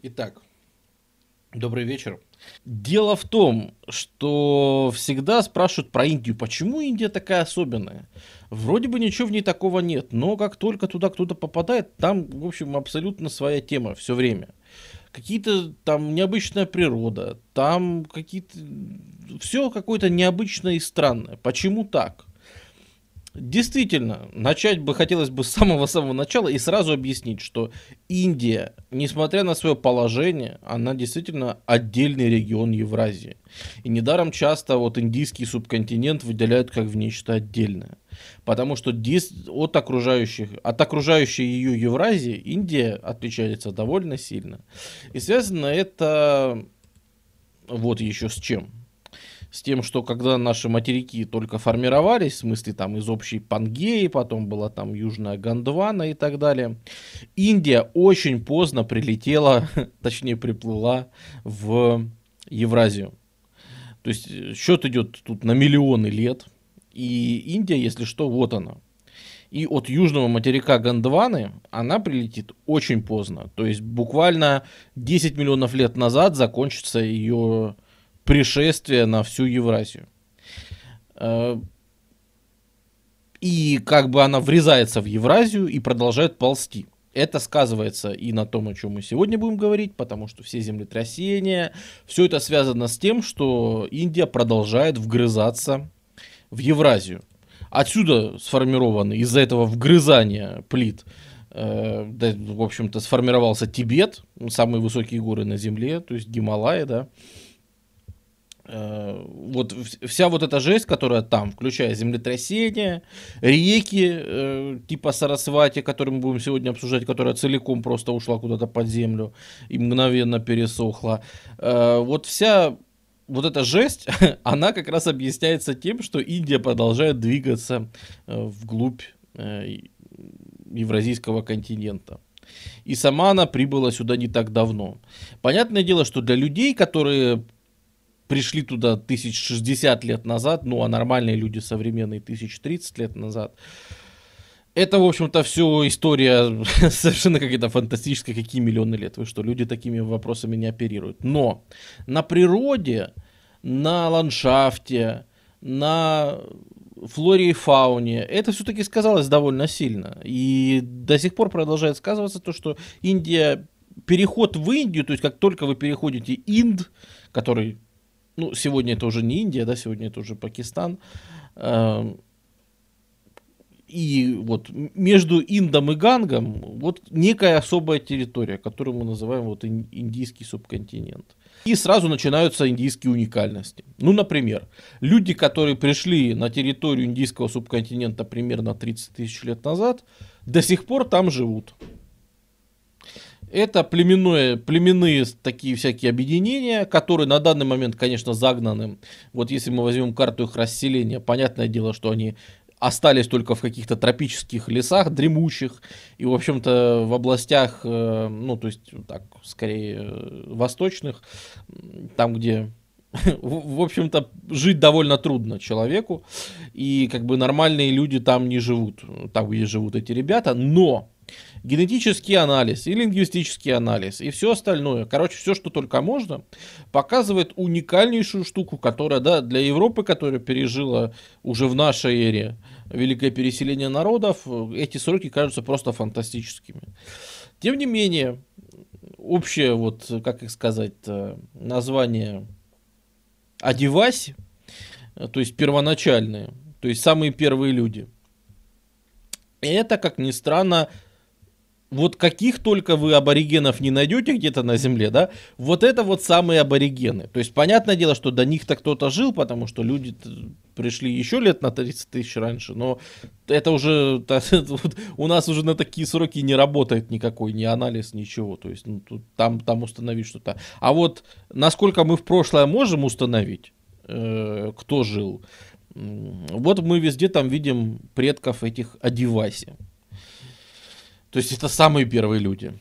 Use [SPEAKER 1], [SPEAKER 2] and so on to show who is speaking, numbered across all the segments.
[SPEAKER 1] Итак, добрый вечер. Дело в том, что всегда спрашивают про Индию, почему Индия такая особенная. Вроде бы ничего в ней такого нет, но как только туда кто-то попадает, там, в общем, абсолютно своя тема все время. Какие-то там необычная природа, там какие-то... Все какое-то необычное и странное. Почему так? Действительно, начать бы хотелось бы с самого-самого начала и сразу объяснить, что Индия, несмотря на свое положение, она действительно отдельный регион Евразии. И недаром часто вот индийский субконтинент выделяют как в нечто отдельное. Потому что от окружающих, от окружающей ее Евразии Индия отличается довольно сильно. И связано это вот еще с чем с тем, что когда наши материки только формировались, в смысле там из общей Пангеи, потом была там Южная Гондвана и так далее, Индия очень поздно прилетела, точнее приплыла в Евразию. То есть э, счет идет тут на миллионы лет, и Индия, если что, вот она. И от южного материка Гондваны она прилетит очень поздно. То есть буквально 10 миллионов лет назад закончится ее пришествие на всю Евразию. Э, и как бы она врезается в Евразию и продолжает ползти. Это сказывается и на том, о чем мы сегодня будем говорить, потому что все землетрясения, все это связано с тем, что Индия продолжает вгрызаться в Евразию. Отсюда сформированы из-за этого вгрызания плит, э, да, в общем-то, сформировался Тибет, самые высокие горы на Земле, то есть Гималаи, да, вот вся вот эта жесть, которая там, включая землетрясения, реки э, типа Сарасвати, которые мы будем сегодня обсуждать, которая целиком просто ушла куда-то под землю и мгновенно пересохла. Э, вот вся вот эта жесть, она как раз объясняется тем, что Индия продолжает двигаться э, вглубь э, евразийского континента. И сама она прибыла сюда не так давно. Понятное дело, что для людей, которые пришли туда тысяч шестьдесят лет назад, ну а нормальные люди современные тысяч тридцать лет назад. Это, в общем-то, все история совершенно какая-то фантастическая, какие миллионы лет. Вы что, люди такими вопросами не оперируют. Но на природе, на ландшафте, на флоре и фауне, это все-таки сказалось довольно сильно. И до сих пор продолжает сказываться то, что Индия, переход в Индию, то есть как только вы переходите Инд, который ну, сегодня это уже не Индия, да, сегодня это уже Пакистан. Эм, и вот между Индом и Гангом вот некая особая территория, которую мы называем вот индийский субконтинент. И сразу начинаются индийские уникальности. Ну, например, люди, которые пришли на территорию индийского субконтинента примерно 30 тысяч лет назад, до сих пор там живут. Это племенное, племенные такие всякие объединения, которые на данный момент, конечно, загнаны. Вот если мы возьмем карту их расселения, понятное дело, что они остались только в каких-то тропических лесах дремучих и, в общем-то, в областях, э, ну, то есть, так, скорее, э, восточных, там, где в общем-то, жить довольно трудно человеку, и как бы нормальные люди там не живут, там, где живут эти ребята, но генетический анализ и лингвистический анализ и все остальное, короче, все, что только можно, показывает уникальнейшую штуку, которая, да, для Европы, которая пережила уже в нашей эре великое переселение народов, эти сроки кажутся просто фантастическими. Тем не менее, общее, вот, как их сказать, название Адиваси, то есть первоначальные, то есть самые первые люди. Это, как ни странно, вот каких только вы аборигенов не найдете где-то на земле, да, вот это вот самые аборигены. То есть, понятное дело, что до них-то кто-то жил, потому что люди пришли еще лет на 30 тысяч раньше, но это уже, у нас уже на такие сроки не работает никакой, ни анализ, ничего, то есть, ну, тут, там, там установить что-то. А вот насколько мы в прошлое можем установить, э, кто жил, вот мы везде там видим предков этих Адиваси. То есть это самые первые люди.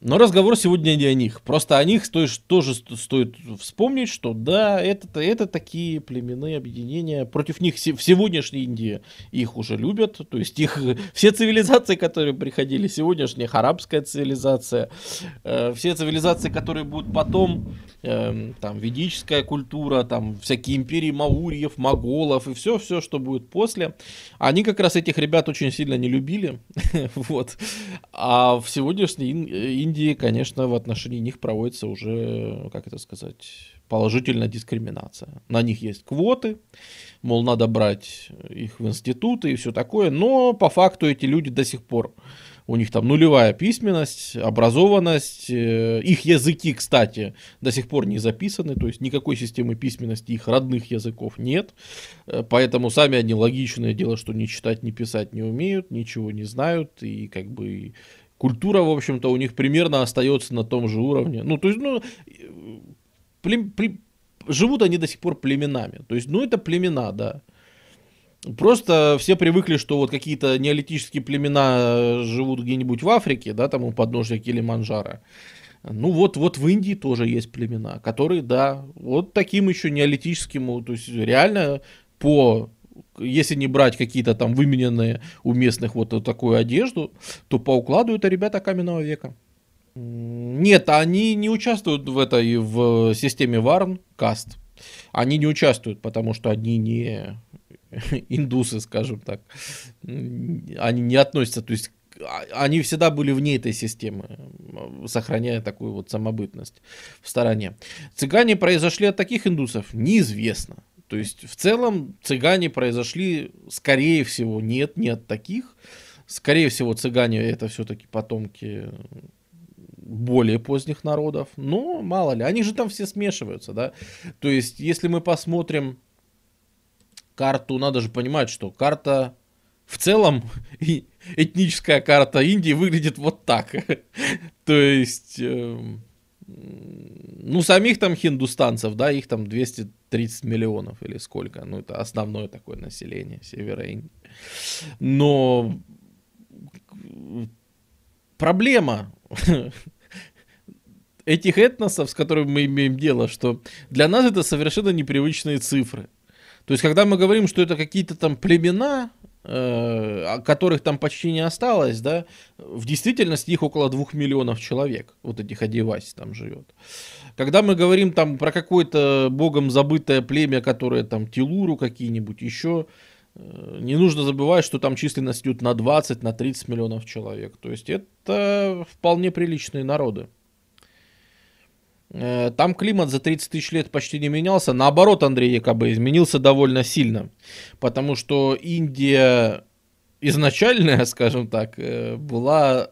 [SPEAKER 1] Но разговор сегодня не о них. Просто о них стоит, тоже стоит вспомнить, что да, это, это такие племенные объединения. Против них в сегодняшней Индии их уже любят. То есть их все цивилизации, которые приходили, сегодняшняя арабская цивилизация, э, все цивилизации, которые будут потом, э, там, ведическая культура, там, всякие империи маурьев, моголов и все-все, что будет после, они как раз этих ребят очень сильно не любили. вот. А в сегодняшней Индии, конечно, в отношении них проводится уже, как это сказать, положительная дискриминация. На них есть квоты, мол, надо брать их в институты и все такое, но по факту эти люди до сих пор у них там нулевая письменность, образованность, э, их языки, кстати, до сих пор не записаны, то есть никакой системы письменности их родных языков нет, э, поэтому сами они логичное дело, что ни читать, ни писать не умеют, ничего не знают, и как бы культура, в общем-то, у них примерно остается на том же уровне. Ну, то есть, ну, плем, плем, живут они до сих пор племенами. То есть, ну, это племена, да. Просто все привыкли, что вот какие-то неолитические племена живут где-нибудь в Африке, да, там у подножия Килиманджаро. Ну вот, вот в Индии тоже есть племена, которые, да, вот таким еще неолитическим, то есть реально по если не брать какие-то там вымененные у местных вот такую одежду, то по укладу это ребята каменного века. Нет, они не участвуют в этой в системе Варн каст. Они не участвуют, потому что они не индусы, скажем так. Они не относятся, то есть а, они всегда были вне этой системы, сохраняя такую вот самобытность в стороне. Цыгане произошли от таких индусов? Неизвестно. То есть в целом цыгане произошли, скорее всего, нет, нет таких. Скорее всего, цыгане это все-таки потомки более поздних народов. Но мало ли, они же там все смешиваются, да. То есть, если мы посмотрим карту, надо же понимать, что карта в целом этническая карта Индии выглядит вот так. То есть эм, ну, самих там хиндустанцев, да, их там 230 миллионов или сколько. Ну, это основное такое население Севера Индии. Но проблема этих этносов, с которыми мы имеем дело, что для нас это совершенно непривычные цифры. То есть, когда мы говорим, что это какие-то там племена, которых там почти не осталось, да, в действительности их около двух миллионов человек, вот этих Адиваси там живет. Когда мы говорим там про какое-то богом забытое племя, которое там Тилуру какие-нибудь еще, э, не нужно забывать, что там численность идет на 20, на 30 миллионов человек. То есть это вполне приличные народы. Э, там климат за 30 тысяч лет почти не менялся. Наоборот, Андрей якобы изменился довольно сильно. Потому что Индия изначальная, скажем так, э, была...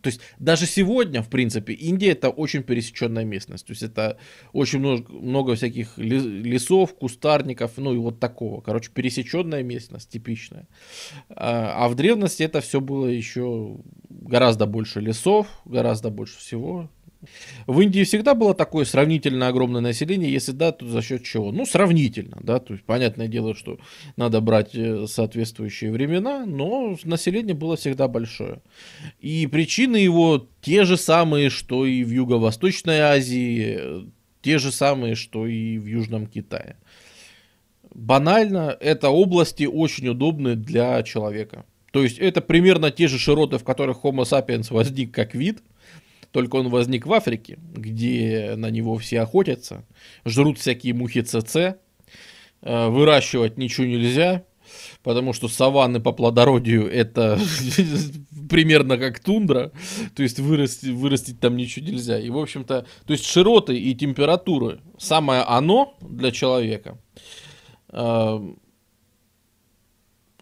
[SPEAKER 1] То есть даже сегодня, в принципе, Индия это очень пересеченная местность. То есть это очень много, много всяких лесов, кустарников, ну и вот такого. Короче, пересеченная местность, типичная. А, а в древности это все было еще гораздо больше лесов, гораздо больше всего. В Индии всегда было такое сравнительно огромное население, если да, то за счет чего? Ну, сравнительно, да, то есть понятное дело, что надо брать э, соответствующие времена, но население было всегда большое. И причины его те же самые, что и в Юго-Восточной Азии, те же самые, что и в Южном Китае. Банально, это области очень удобны для человека. То есть это примерно те же широты, в которых Homo sapiens возник как вид – только он возник в Африке, где на него все охотятся, жрут всякие мухи ЦЦ, э, выращивать ничего нельзя, потому что саванны по плодородию это примерно как тундра, то есть вырастить, вырастить там ничего нельзя. И, в общем-то, то есть широты и температуры самое оно для человека, э,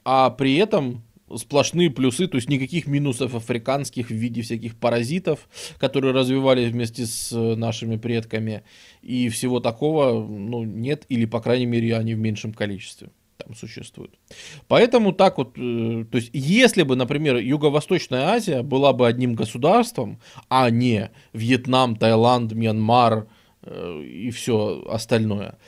[SPEAKER 1] а при этом сплошные плюсы, то есть никаких минусов африканских в виде всяких паразитов, которые развивались вместе с э, нашими предками, и всего такого, ну, нет, или, по крайней мере, они в меньшем количестве там существуют. Поэтому так вот, э, то есть, если бы, например, Юго-Восточная Азия была бы одним государством, а не Вьетнам, Таиланд, Мьянмар э, и все остальное,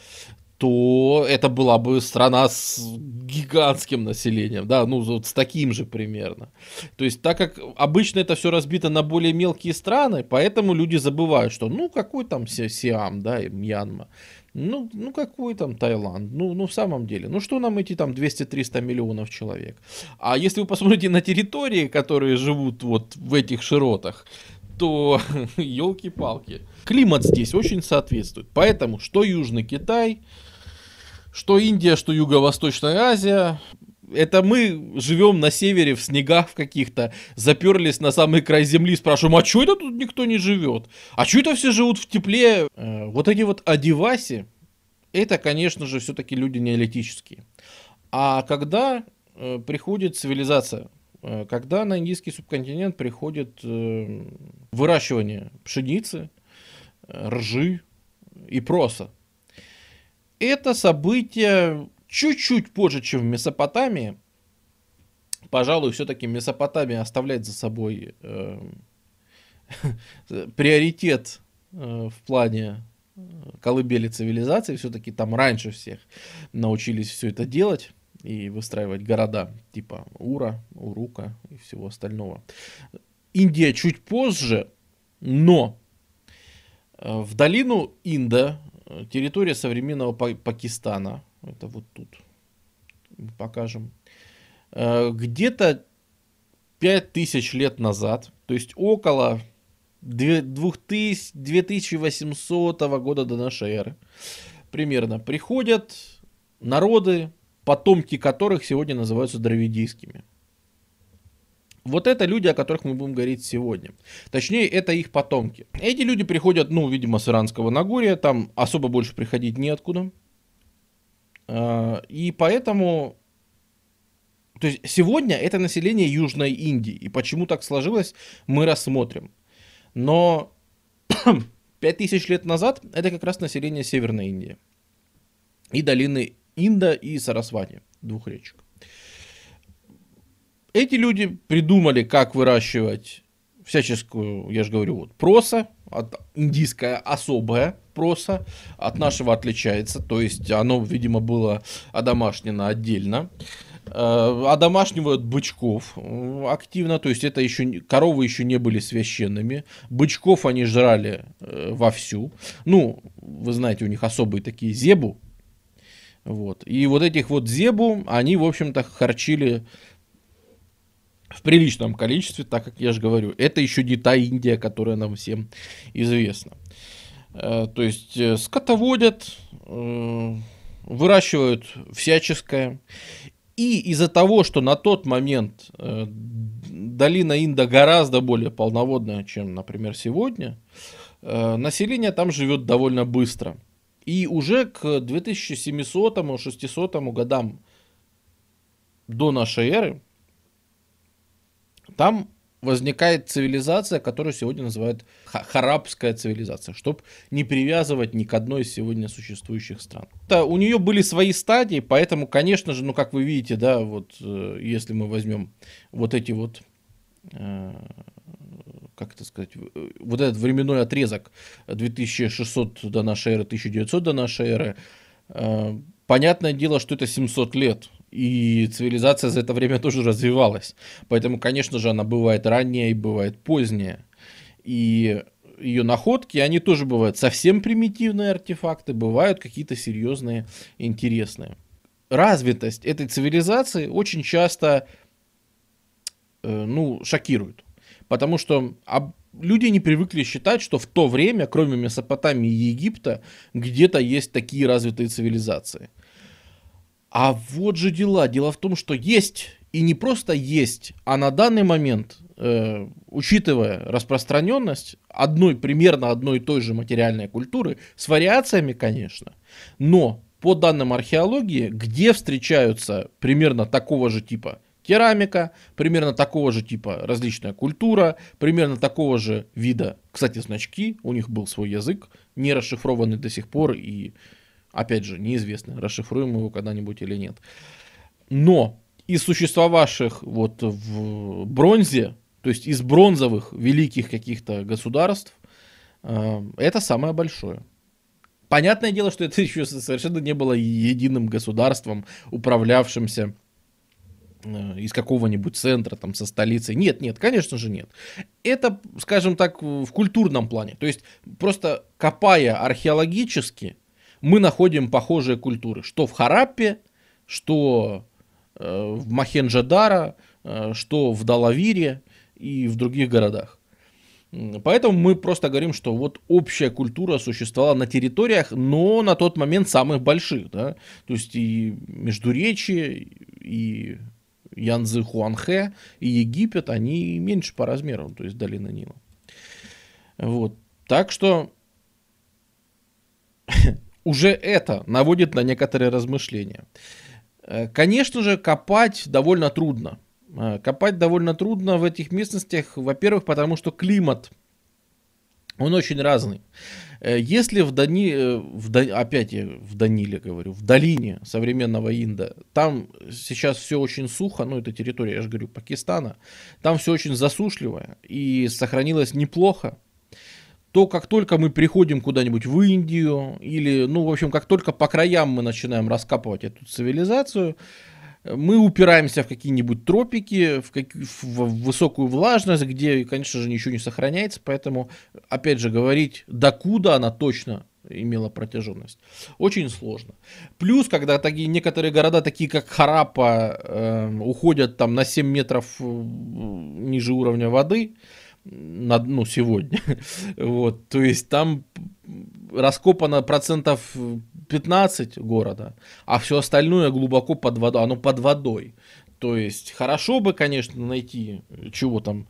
[SPEAKER 1] то это была бы страна с гигантским населением, да, ну вот с таким же примерно. То есть так как обычно это все разбито на более мелкие страны, поэтому люди забывают, что ну какой там Сиам, да, и Мьянма, ну, ну какой там Таиланд, ну, ну в самом деле, ну что нам эти там 200-300 миллионов человек. А если вы посмотрите на территории, которые живут вот в этих широтах, то елки-палки. Климат здесь очень соответствует. Поэтому что Южный Китай, что Индия, что Юго-Восточная Азия, это мы живем на севере в снегах в каких-то, заперлись на самый край земли, спрашиваем, а что это тут никто не живет? А что это все живут в тепле? Э, вот эти вот адиваси, это, конечно же, все-таки люди неолитические. А когда э, приходит цивилизация, э, когда на индийский субконтинент приходит выращивание пшеницы, ржи и проса, это событие чуть-чуть позже, чем в Месопотамии. Пожалуй, все-таки Месопотамия оставляет за собой э, приоритет э, в плане э, колыбели цивилизации. Все-таки там раньше всех научились все это делать и выстраивать города типа Ура, Урука и всего остального. Индия чуть позже, но э, в долину Инда территория современного Пакистана. Это вот тут. Покажем. Э, где-то 5000 лет назад, то есть около 2000, 2800 года до нашей эры, примерно, приходят народы, потомки которых сегодня называются дравидийскими. Вот это люди, о которых мы будем говорить сегодня. Точнее, это их потомки. Эти люди приходят, ну, видимо, с Иранского Нагорья, там особо больше приходить неоткуда. А, и поэтому... То есть сегодня это население Южной Индии. И почему так сложилось, мы рассмотрим. Но 5000 лет назад это как раз население Северной Индии. И долины Инда и Сарасвати, двух речек. Эти люди придумали, как выращивать всяческую, я же говорю, вот проса, от, индийская особая проса, от нашего отличается, то есть оно, видимо, было одомашнено отдельно. Э, одомашнивают бычков активно, то есть это еще коровы еще не были священными, бычков они жрали э, вовсю. Ну, вы знаете, у них особые такие зебу, вот. И вот этих вот зебу они, в общем-то, харчили в приличном количестве, так как я же говорю, это еще не та Индия, которая нам всем известна. Э, то есть э, скотоводят, э, выращивают всяческое. И из-за того, что на тот момент долина Инда гораздо более полноводная, чем, например, сегодня, население там живет довольно быстро. И уже к 2700-600 годам до нашей эры там возникает цивилизация, которую сегодня называют харабская цивилизация, чтобы не привязывать ни к одной из сегодня существующих стран. Это, у нее были свои стадии, поэтому, конечно же, ну как вы видите, да, вот э, если мы возьмем вот эти вот э, как это сказать, вот этот временной отрезок 2600 до нашей эры, 1900 до нашей эры, э, понятное дело, что это 700 лет и цивилизация за это время тоже развивалась. Поэтому, конечно же, она бывает ранняя и бывает поздняя. И ее находки, они тоже бывают совсем примитивные артефакты, бывают какие-то серьезные, интересные. Развитость этой цивилизации очень часто э, ну, шокирует. Потому что люди не привыкли считать, что в то время, кроме Месопотамии и Египта, где-то есть такие развитые цивилизации. А вот же дела. Дело в том, что есть, и не просто есть, а на данный момент, э, учитывая распространенность одной, примерно одной и той же материальной культуры, с вариациями, конечно, но по данным археологии, где встречаются примерно такого же типа керамика, примерно такого же типа различная культура, примерно такого же вида, кстати, значки, у них был свой язык, не расшифрованный до сих пор и Опять же, неизвестно, расшифруем его когда-нибудь или нет. Но из существовавших вот в бронзе, то есть из бронзовых великих каких-то государств, э, это самое большое. Понятное дело, что это еще совершенно не было единым государством, управлявшимся э, из какого-нибудь центра, там, со столицей. Нет, нет, конечно же нет. Это, скажем так, в культурном плане. То есть, просто копая археологически, мы находим похожие культуры. Что в Хараппе, что э, в Махенджадара, э, что в Далавире и в других городах. Поэтому мы просто говорим, что вот общая культура существовала на территориях, но на тот момент самых больших, да, то есть и Междуречие, и Янзы Хуанхэ, и Египет, они меньше по размеру, то есть долина Нила. Вот, так что уже это наводит на некоторые размышления. Э, конечно же, копать довольно трудно. А, копать довольно трудно в этих местностях, во-первых, потому что климат, он очень разный. Э, если в Дани, э, в Дани, опять я в Даниле говорю, в долине современного Инда, там сейчас все очень сухо, ну это территория, я же говорю, Пакистана, там все очень засушливое и сохранилось неплохо, то как только мы приходим куда-нибудь в Индию или, ну, в общем, как только по краям мы начинаем раскапывать эту цивилизацию, мы упираемся в какие-нибудь тропики, в, как, в высокую влажность, где, конечно же, ничего не сохраняется, поэтому, опять же, говорить, докуда она точно имела протяженность. Очень сложно. Плюс, когда такие, некоторые города, такие как Харапа, э, уходят там на 7 метров э, ниже уровня воды, на, ну, сегодня, вот, то есть там раскопано процентов 15 города, а все остальное глубоко под водой, оно под водой. То есть хорошо бы, конечно, найти, чего там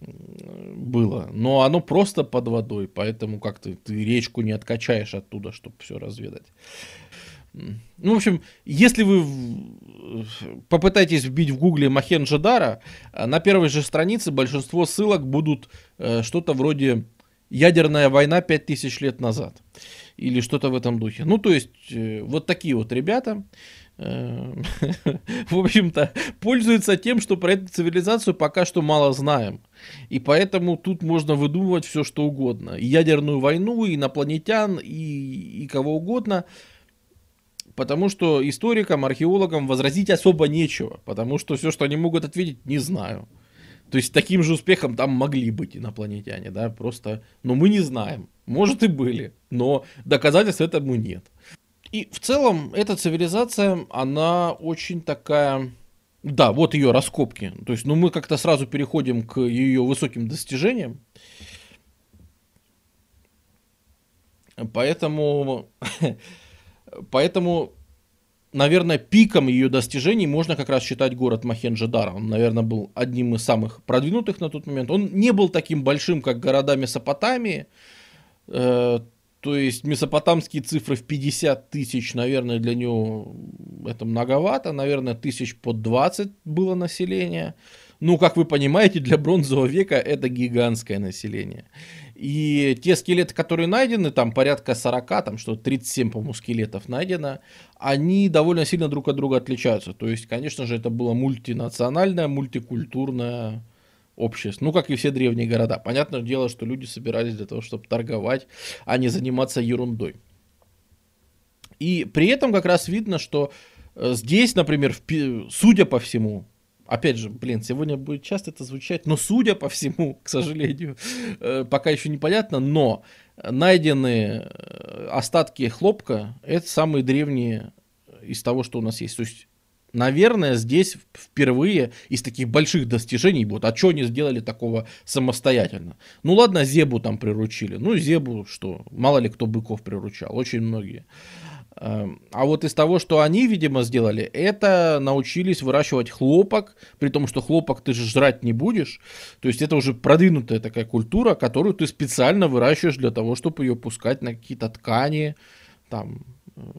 [SPEAKER 1] было, но оно просто под водой, поэтому как-то ты речку не откачаешь оттуда, чтобы все разведать. Ну, в общем, если вы попытаетесь вбить в гугле Махенджадара, на первой же странице большинство ссылок будут э, что-то вроде «Ядерная война 5000 лет назад» или что-то в этом духе. Ну, то есть, э, вот такие вот ребята, э, в общем-то, пользуются тем, что про эту цивилизацию пока что мало знаем. И поэтому тут можно выдумывать все, что угодно. И ядерную войну, и инопланетян, и, и кого угодно. Потому что историкам, археологам возразить особо нечего. Потому что все, что они могут ответить, не знаю. То есть таким же успехом там могли быть инопланетяне, да, просто, но мы не знаем. Может и были, но доказательств этому нет. И в целом эта цивилизация, она очень такая... Да, вот ее раскопки. То есть, ну, мы как-то сразу переходим к ее высоким достижениям. Поэтому, поэтому наверное, пиком ее достижений можно как раз считать город Махенджадара. Он, наверное, был одним из самых продвинутых на тот момент. Он не был таким большим, как города Месопотамии. Э, то есть месопотамские цифры в 50 тысяч, наверное, для него это многовато. Наверное, тысяч под 20 было население. Ну, как вы понимаете, для бронзового века это гигантское население. И те скелеты, которые найдены, там порядка 40, там что 37, по-моему, скелетов найдено, они довольно сильно друг от друга отличаются. То есть, конечно же, это было мультинациональное, мультикультурное общество. Ну, как и все древние города. Понятное дело, что люди собирались для того, чтобы торговать, а не заниматься ерундой. И при этом как раз видно, что э, здесь, например, судя по всему, опять же, блин, сегодня будет часто это звучать, но судя по всему, к сожалению, э, пока еще непонятно, но найденные э, остатки хлопка это самые древние из того, что у нас есть. То есть, наверное, здесь впервые из таких больших достижений, вот, а что они сделали такого самостоятельно? Ну ладно, Зебу там приручили. Ну, Зебу что, мало ли кто быков приручал, очень многие. Эм, а вот из того, что они, видимо, сделали, это научились выращивать хлопок, при том, что хлопок ты же жрать не будешь. То есть это уже продвинутая такая культура, которую ты специально выращиваешь для того, чтобы ее пускать на какие-то ткани, там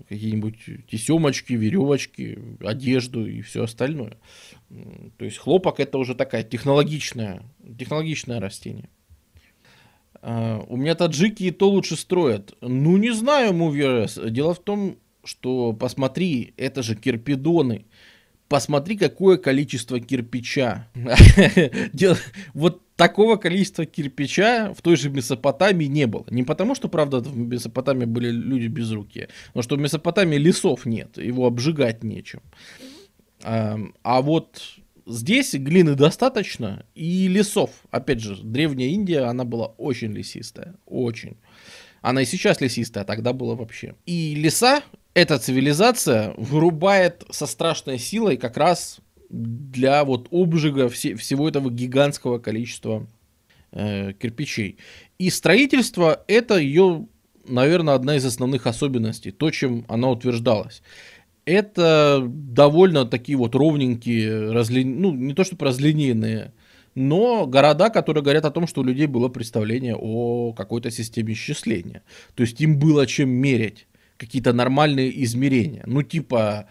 [SPEAKER 1] какие-нибудь тесемочки, веревочки, одежду и все остальное. То есть хлопок это уже такая технологичная, технологичное растение. А, у меня таджики и то лучше строят. Ну, не знаю, Мувиарес. Дело в том, что посмотри, это же кирпидоны. Посмотри, какое количество кирпича. Вот такого количества кирпича в той же Месопотамии не было. Не потому, что, правда, в Месопотамии были люди без руки, но что в Месопотамии лесов нет, его обжигать нечем. А, а вот здесь глины достаточно и лесов. Опять же, древняя Индия, она была очень лесистая, очень. Она и сейчас лесистая, а тогда была вообще. И леса, эта цивилизация вырубает со страшной силой как раз для вот обжига все, всего этого гигантского количества э, кирпичей. И строительство это ее, наверное, одна из основных особенностей, то, чем она утверждалась. Это довольно такие вот ровненькие, разли... ну не то чтобы разлинейные, но города, которые говорят о том, что у людей было представление о какой-то системе исчисления. То есть им было чем мерить какие-то нормальные измерения. Ну типа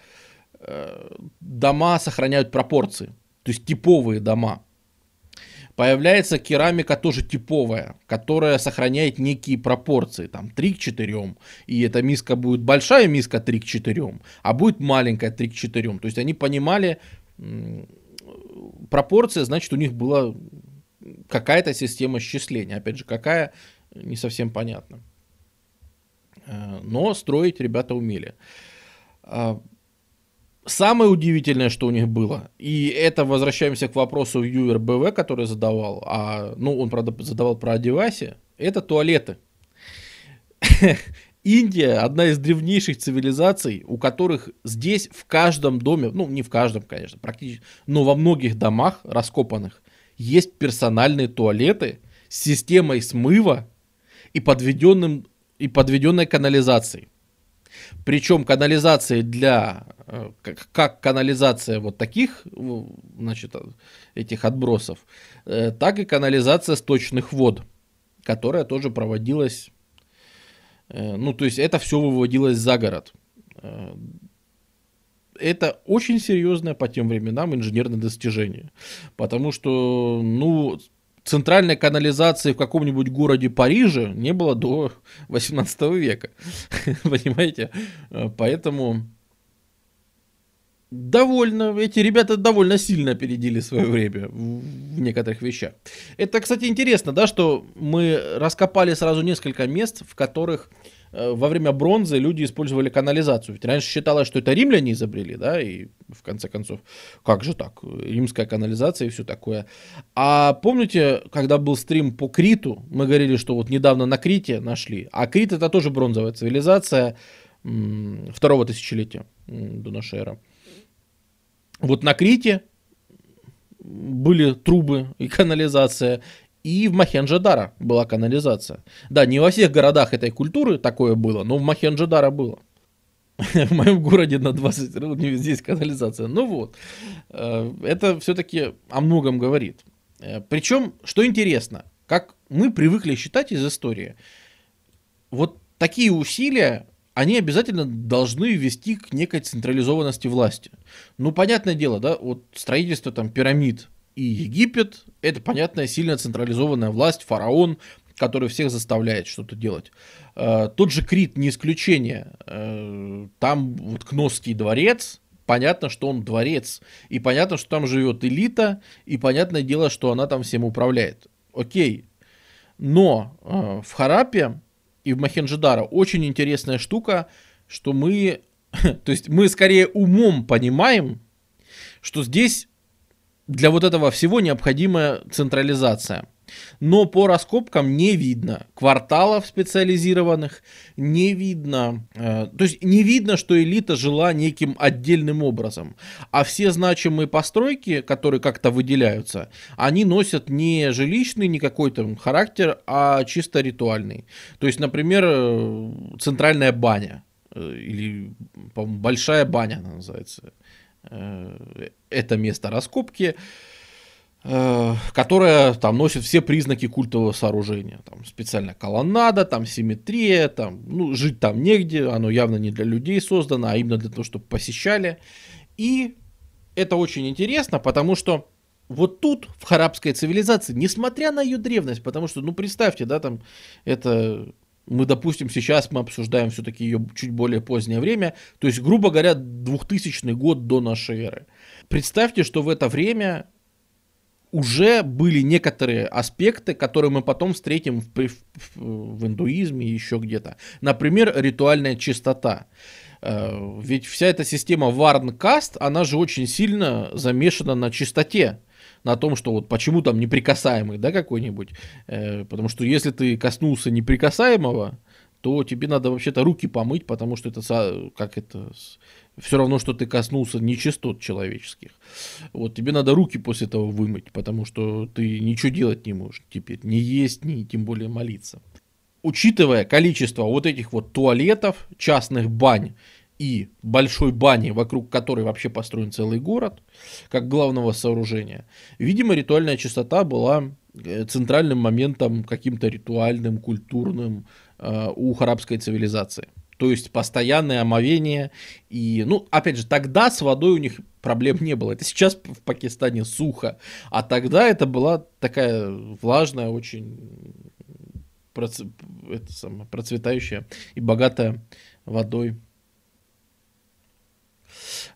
[SPEAKER 1] Э, дома сохраняют пропорции, то есть типовые дома. Появляется керамика тоже типовая, которая сохраняет некие пропорции, там 3 к 4, и эта миска будет большая миска 3 к 4, а будет маленькая 3 к 4. То есть они понимали пропорции, значит у них была какая-то система счисления. Опять же, какая, не совсем понятно. Э, но строить ребята умели. Самое удивительное, что у них было, и это возвращаемся к вопросу Ювер БВ, который задавал, а, ну, он, правда, задавал про Одевасе, это туалеты. Индия одна из древнейших цивилизаций, у которых здесь в каждом доме, ну, не в каждом, конечно, практически, но во многих домах раскопанных есть персональные туалеты с системой смыва и, подведенным, и подведенной канализацией. Причем канализация для, э, как канализация вот таких, значит, этих отбросов, э, так и канализация сточных вод, которая тоже проводилась, э, ну, то есть это все выводилось за город. Это очень серьезное по тем временам инженерное достижение, потому что, ну, центральной канализации в каком-нибудь городе Париже не было до 18 века. Понимаете? Поэтому довольно, эти ребята довольно сильно опередили свое время в некоторых вещах. Это, кстати, интересно, да, что мы раскопали сразу несколько мест, в которых Э, во время бронзы люди использовали канализацию. Ведь раньше считалось, что это римляне изобрели, да, и в конце концов, как же так, римская канализация и все такое. А помните, когда был стрим по Криту, мы говорили, что вот недавно на Крите нашли, а Крит это тоже бронзовая цивилизация второго тысячелетия до нашей эры. Вот на Крите были трубы и канализация, и в Махенджадара была канализация. Да, не во всех городах этой культуры такое было, но в Махенджадара было. В моем городе на 20 не везде есть канализация. Ну вот, э, это все-таки о многом говорит. Э, Причем, что интересно, как мы привыкли считать из истории, вот такие усилия, они обязательно должны вести к некой централизованности власти. Ну, понятное дело, да, вот строительство там пирамид, и Египет – это, понятная, сильно централизованная власть, фараон, который всех заставляет что-то делать. Э, тот же Крит не исключение. Э, там вот Кносский дворец, понятно, что он дворец, и понятно, что там живет элита, и понятное дело, что она там всем управляет. Окей. Но э, в Харапе и в Махенджидара очень интересная штука, что мы, то есть мы скорее умом понимаем, что здесь для вот этого всего необходима централизация. Но по раскопкам не видно кварталов специализированных, не видно, э, то есть не видно, что элита жила неким отдельным образом. А все значимые постройки, которые как-то выделяются, они носят не жилищный, не какой-то характер, а чисто ритуальный. То есть, например, э, центральная баня э, или большая баня она называется это место раскопки, э, которое там носит все признаки культового сооружения. Там специально колоннада, там симметрия, там, ну, жить там негде, оно явно не для людей создано, а именно для того, чтобы посещали. И это очень интересно, потому что вот тут, в харабской цивилизации, несмотря на ее древность, потому что, ну, представьте, да, там, это мы, допустим, сейчас мы обсуждаем все-таки ее чуть более позднее время, то есть, грубо говоря, 2000 год до нашей эры. Представьте, что в это время уже были некоторые аспекты, которые мы потом встретим в, в, в индуизме и еще где-то. Например, ритуальная чистота. Э, ведь вся эта система Варн-Каст, она же очень сильно замешана на чистоте на том, что вот почему там неприкасаемый, да, какой-нибудь. Э, потому что если ты коснулся неприкасаемого, то тебе надо вообще-то руки помыть, потому что это как это все равно, что ты коснулся нечистот человеческих. Вот тебе надо руки после этого вымыть, потому что ты ничего делать не можешь теперь, не есть, ни тем более молиться. Учитывая количество вот этих вот туалетов, частных бань и большой бани, вокруг которой вообще построен целый город, как главного сооружения, видимо, ритуальная чистота была э, центральным моментом каким-то ритуальным, культурным э, у арабской цивилизации. То есть постоянное омовение. И, ну, опять же, тогда с водой у них проблем не было. Это сейчас в Пакистане сухо. А тогда это была такая влажная, очень проц... это самое, процветающая и богатая водой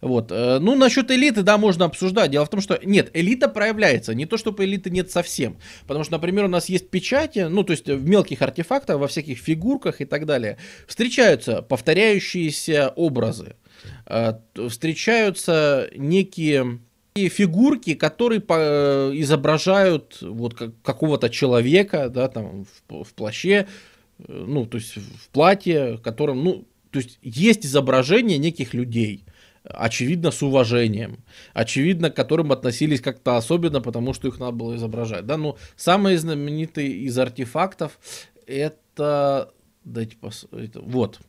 [SPEAKER 1] вот. Э, ну, насчет элиты, да, можно обсуждать. Дело в том, что нет, элита проявляется. Не то, чтобы элиты нет совсем. Потому что, например, у нас есть печати, ну, то есть в мелких артефактах, во всяких фигурках и так далее, встречаются повторяющиеся образы. Э, встречаются некие фигурки, которые по, изображают вот какого-то человека, да, там в, в плаще, э, ну, то есть в платье, которым, ну, то есть есть изображение неких людей очевидно, с уважением, очевидно, к которым относились как-то особенно, потому что их надо было изображать. Да, ну, самые знаменитые из артефактов это, дайте пос... это, вот,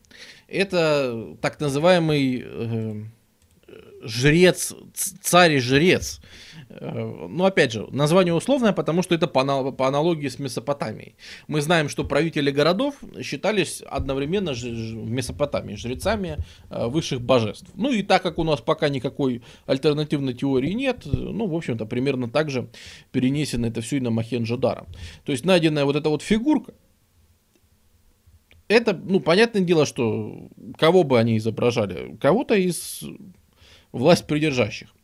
[SPEAKER 1] это так называемый э, жрец, царь и жрец. Э, ну, опять же, название условное, потому что это по, по аналогии с Месопотамией. Мы знаем, что правители городов считались одновременно в Месопотамии жрецами э, высших божеств. Ну и так как у нас пока никакой альтернативной теории нет, ну, в общем-то, примерно так же перенесено это все и на Махенджо-Дара. То есть найденная вот эта вот фигурка, это, ну, понятное дело, что кого бы они изображали? Кого-то из власть придержащих.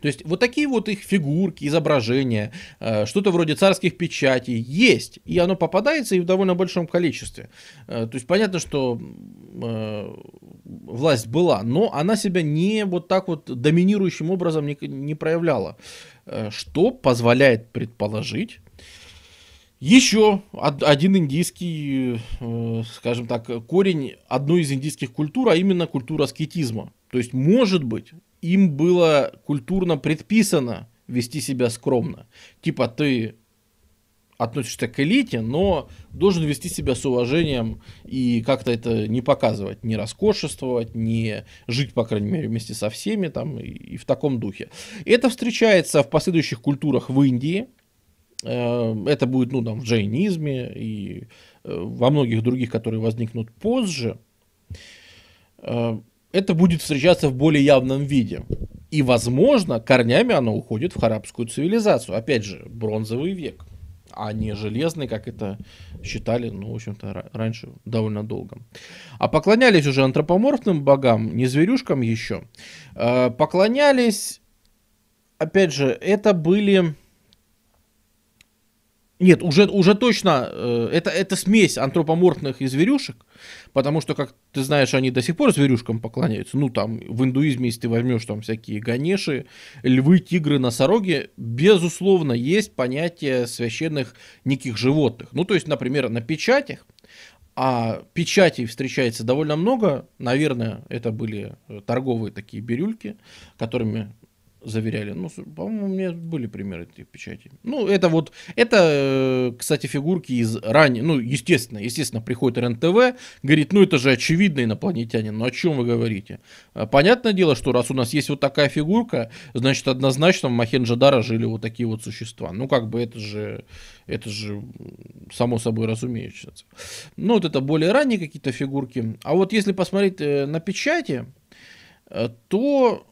[SPEAKER 1] То есть вот такие вот их фигурки, изображения, э, что-то вроде царских печатей есть, и оно попадается и в довольно большом количестве. Э, то есть понятно, что э, власть была, но она себя не вот так вот доминирующим образом не, не проявляла, что позволяет предположить, еще один индийский, скажем так, корень одной из индийских культур, а именно культура аскетизма. То есть, может быть, им было культурно предписано вести себя скромно. Типа ты относишься к элите, но должен вести себя с уважением и как-то это не показывать, не роскошествовать, не жить, по крайней мере, вместе со всеми там и, и в таком духе. Это встречается в последующих культурах в Индии. Э, это будет, ну, там, в джайнизме и э, во многих других, которые возникнут позже. Это будет встречаться в более явном виде. И, возможно, корнями оно уходит в харабскую цивилизацию. Опять же, бронзовый век, а не железный, как это считали, ну, в общем-то, раньше довольно долго. А поклонялись уже антропоморфным богам, не зверюшкам еще. Э, поклонялись, опять же, это были нет, уже, уже точно, э, это, это смесь антропоморфных и зверюшек, потому что, как ты знаешь, они до сих пор зверюшкам поклоняются. Ну, там, в индуизме, если ты возьмешь там всякие ганеши, львы, тигры, носороги, безусловно, есть понятие священных неких животных. Ну, то есть, например, на печатях, а печатей встречается довольно много, наверное, это были торговые такие бирюльки, которыми заверяли. Ну, по-моему, у меня были примеры этих печатей. Ну, это вот, это, э, кстати, фигурки из ранее, ну, естественно, естественно, приходит РНТВ, говорит, ну, это же очевидно инопланетянин, ну, о чем вы говорите? А, понятное дело, что раз у нас есть вот такая фигурка, значит, однозначно в Махенджадара жили вот такие вот существа. Ну, как бы это же, это же само собой разумеется. Ну, вот это более ранние какие-то фигурки. А вот если посмотреть э, на печати, э, то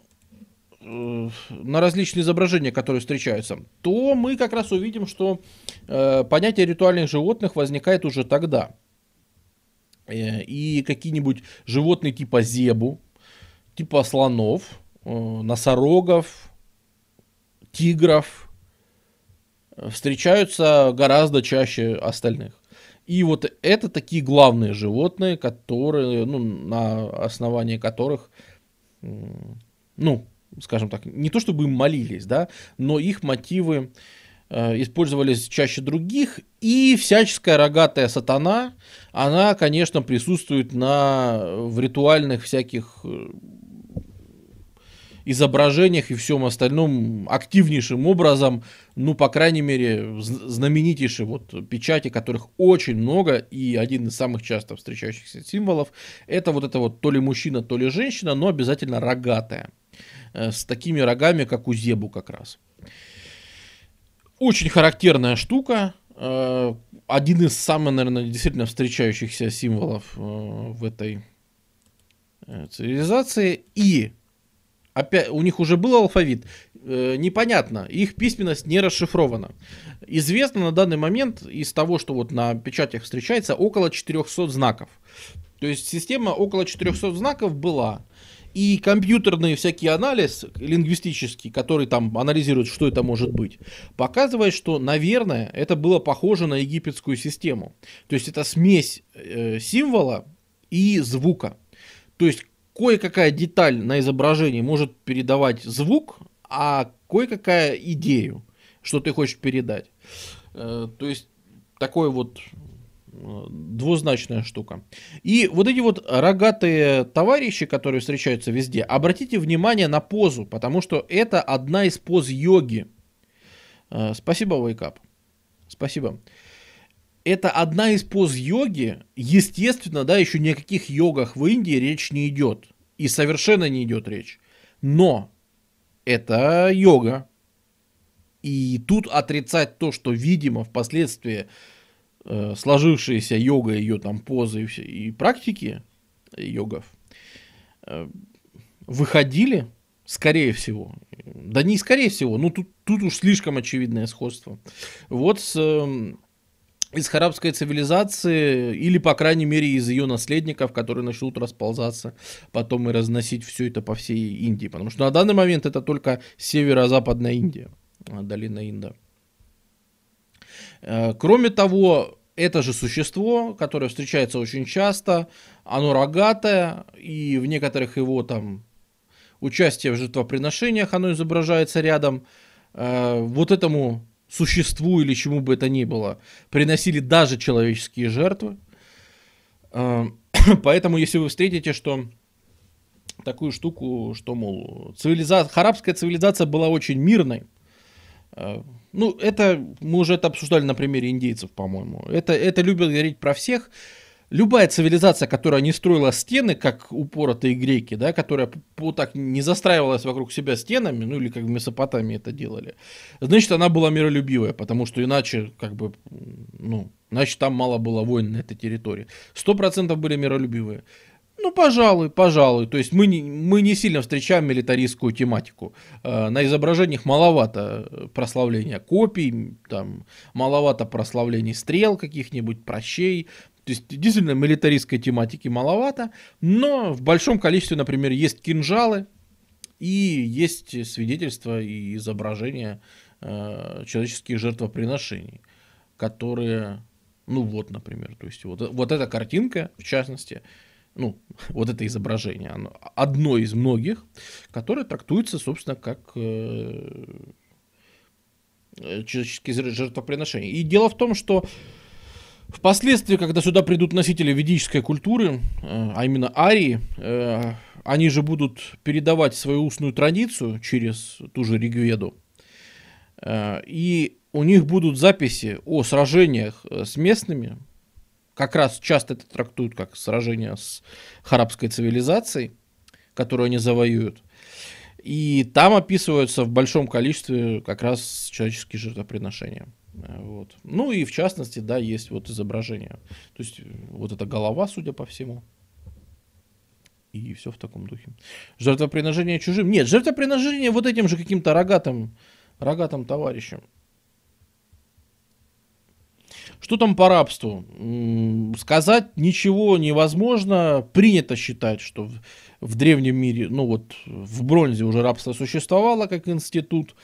[SPEAKER 1] на различные изображения, которые встречаются, то мы как раз увидим, что э, понятие ритуальных животных возникает уже тогда. Э, и какие-нибудь животные типа зебу, типа слонов, э, носорогов, тигров, встречаются гораздо чаще остальных. И вот это такие главные животные, которые, ну, на основании которых, ну, скажем так, не то чтобы им молились, да, но их мотивы э, использовались чаще других, и всяческая рогатая сатана, она, конечно, присутствует на, в ритуальных всяких э, изображениях и всем остальном активнейшим образом, ну, по крайней мере, знаменитейшие вот печати, которых очень много, и один из самых часто встречающихся символов, это вот это вот то ли мужчина, то ли женщина, но обязательно рогатая, э, с такими рогами, как у зебу как раз. Очень характерная штука, э, один из самых, наверное, действительно встречающихся символов э, в этой цивилизации, и опять, у них уже был алфавит, э, непонятно, их письменность не расшифрована. Известно на данный момент из того, что вот на печатях встречается, около 400 знаков. То есть система около 400 знаков была. И компьютерный всякий анализ лингвистический, который там анализирует, что это может быть, показывает, что, наверное, это было похоже на египетскую систему. То есть это смесь э, символа и звука. То есть кое-какая деталь на изображении может передавать звук, а кое-какая идею, что ты хочешь передать. Э, то есть такой вот двузначная штука. И вот эти вот рогатые товарищи, которые встречаются везде, обратите внимание на позу, потому что это одна из поз йоги. Э, спасибо, Wake Спасибо это одна из поз йоги. Естественно, да, еще ни о каких йогах в Индии речь не идет. И совершенно не идет речь. Но это йога. И тут отрицать то, что, видимо, впоследствии э, сложившаяся йога, ее там позы и, все, и практики йогов э, выходили, скорее всего, да не скорее всего, ну тут, тут уж слишком очевидное сходство. Вот с э, из арабской цивилизации, или, по крайней мере, из ее наследников, которые начнут расползаться потом и разносить все это по всей Индии. Потому что на данный момент это только северо-западная Индия, а, долина Инда. Э, кроме того, это же существо, которое встречается очень часто, оно рогатое, и в некоторых его там участие в жертвоприношениях оно изображается рядом. Э, вот этому существу или чему бы это ни было, приносили даже человеческие жертвы. А, поэтому, если вы встретите, что такую штуку, что, мол, цивилизация, харабская цивилизация была очень мирной, ну, это, мы уже это обсуждали на примере индейцев, по-моему. Это, это любят говорить про всех любая цивилизация, которая не строила стены, как упоротые греки, да, которая вот так не застраивалась вокруг себя стенами, ну или как в Месопотамии это делали, значит, она была миролюбивая, потому что иначе, как бы, ну, значит, там мало было войн на этой территории. Сто процентов были миролюбивые. Ну, пожалуй, пожалуй. То есть мы не, мы не сильно встречаем милитаристскую тематику. Э, на изображениях маловато прославления копий, там, маловато прославлений стрел каких-нибудь, прощей. То есть действительно милитаристской тематики маловато, но в большом количестве, например, есть кинжалы и есть свидетельства и изображения э, человеческих жертвоприношений, которые, ну вот, например, то есть вот, вот эта картинка, в частности, ну, вот это изображение, оно одно из многих, которое трактуется, собственно, как э, человеческие жертвоприношения. И дело в том, что Впоследствии, когда сюда придут носители ведической культуры, э, а именно арии, э, они же будут передавать свою устную традицию через ту же Ригведу. Э, и у них будут записи о сражениях с местными. Как раз часто это трактуют как сражения с харабской цивилизацией, которую они завоюют. И там описываются в большом количестве как раз человеческие жертвоприношения. Вот. Ну и в частности, да, есть вот изображение. То есть вот эта голова, судя по всему. И все в таком духе. Жертвоприношение чужим. Нет, жертвоприношение вот этим же каким-то рогатым, рогатым товарищем. Что там по рабству? Сказать ничего невозможно. Принято считать, что в, в древнем мире, ну вот в бронзе уже рабство существовало как институт,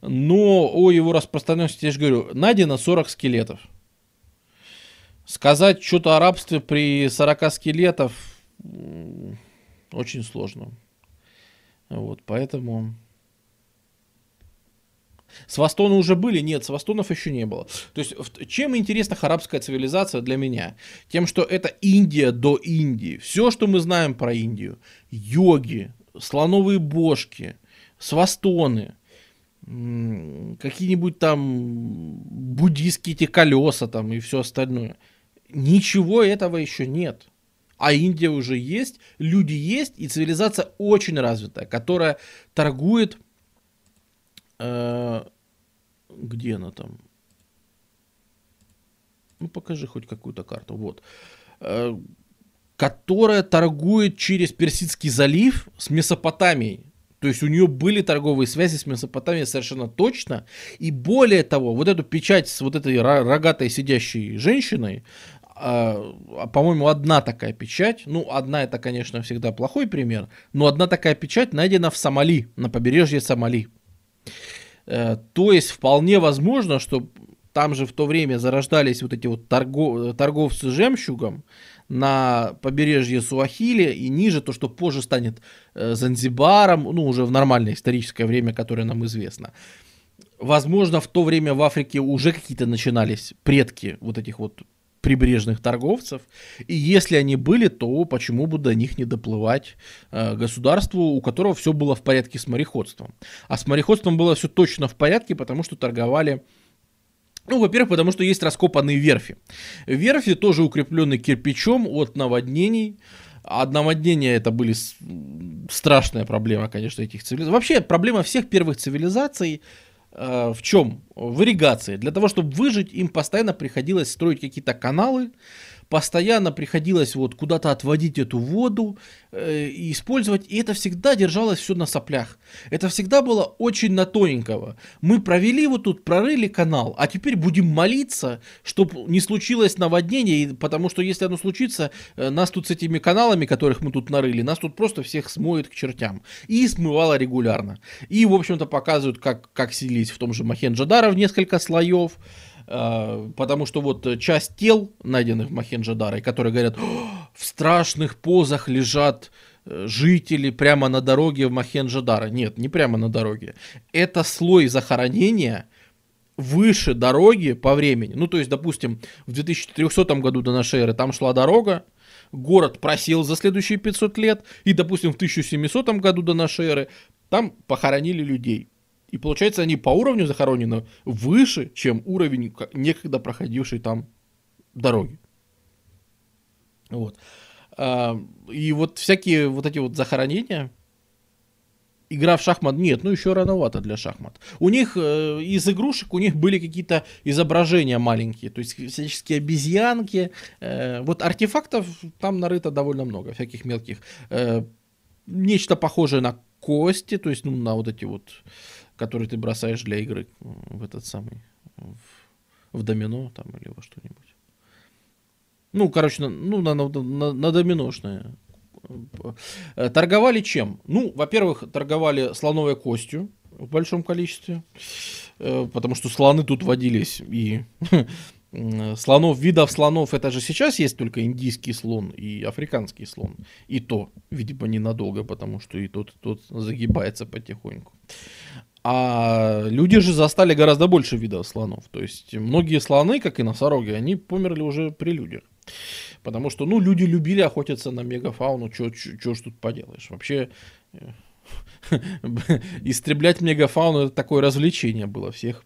[SPEAKER 1] но о его распространенности, я же говорю, найдено 40 скелетов. Сказать что-то о рабстве при 40 скелетов очень сложно. Вот, поэтому... Свастоны уже были? Нет, свастонов еще не было. То есть, чем интересна арабская цивилизация для меня? Тем, что это Индия до Индии. Все, что мы знаем про Индию. Йоги, слоновые бошки, свастоны, какие-нибудь там буддийские эти колеса там и все остальное. Ничего этого еще нет. А Индия уже есть, люди есть, и цивилизация очень развитая, которая торгует Э, где она там? Ну, покажи хоть какую-то карту. Вот. Э, которая торгует через Персидский залив с Месопотамией. То есть у нее были торговые связи с Месопотамией совершенно точно. И более того, вот эту печать с вот этой рогатой сидящей женщиной, а, по-моему, одна такая печать, ну, одна это, конечно, всегда плохой пример, но одна такая печать найдена в Сомали, на побережье Сомали. Э, то есть вполне возможно, что там же в то время зарождались вот эти вот торгов, торговцы жемчугом на побережье Суахили и ниже, то, что позже станет э, Занзибаром, ну, уже в нормальное историческое время, которое нам известно. Возможно, в то время в Африке уже какие-то начинались предки вот этих вот прибрежных торговцев. И если они были, то почему бы до них не доплывать э, государству, у которого все было в порядке с мореходством. А с мореходством было все точно в порядке, потому что торговали ну, во-первых, потому что есть раскопанные верфи. Верфи тоже укреплены кирпичом от наводнений. А наводнения это были страшная проблема, конечно, этих цивилизаций. Вообще, проблема всех первых цивилизаций в чем? В ирригации. Для того, чтобы выжить, им постоянно приходилось строить какие-то каналы, постоянно приходилось вот куда-то отводить эту воду э, и использовать, и это всегда держалось все на соплях. Это всегда было очень на тоненького. Мы провели вот тут, прорыли канал, а теперь будем молиться, чтобы не случилось наводнение, потому что если оно случится, э, нас тут с этими каналами, которых мы тут нарыли, нас тут просто всех смоет к чертям. И смывало регулярно. И, в общем-то, показывают, как, как селись в том же Махенджадара в несколько слоев, потому что вот часть тел, найденных в Махенджадаре, которые говорят, в страшных позах лежат э, жители прямо на дороге в Махенджадара. Нет, не прямо на дороге. Это слой захоронения выше дороги по времени. Ну, то есть, допустим, в 2300 году до нашей эры там шла дорога, город просел за следующие 500 лет, и, допустим, в 1700 году до нашей эры там похоронили людей. И получается, они по уровню захоронены выше, чем уровень некогда проходившей там дороги. Вот. А, и вот всякие вот эти вот захоронения, игра в шахмат, нет, ну еще рановато для шахмат. У них э, из игрушек у них были какие-то изображения маленькие, то есть всяческие обезьянки. Э, вот артефактов там нарыто довольно много, всяких мелких. Э, нечто похожее на кости, то есть ну, на вот эти вот который ты бросаешь для игры в этот самый, в, в домино там или во что-нибудь. Ну, короче, на, ну, на, на, на, доминошное. Э, торговали чем? Ну, во-первых, торговали слоновой костью в большом количестве, э, потому что слоны тут водились и слонов, видов слонов, это же сейчас есть только индийский слон и африканский слон. И то, видимо, ненадолго, потому что и тот, и тот загибается потихоньку. А люди же застали гораздо больше видов слонов. То есть многие слоны, как и носороги, они померли уже при людях. Потому что, ну, люди любили охотиться на мегафауну, что ж тут поделаешь. Вообще, э, истреблять мегафауну это такое развлечение было всех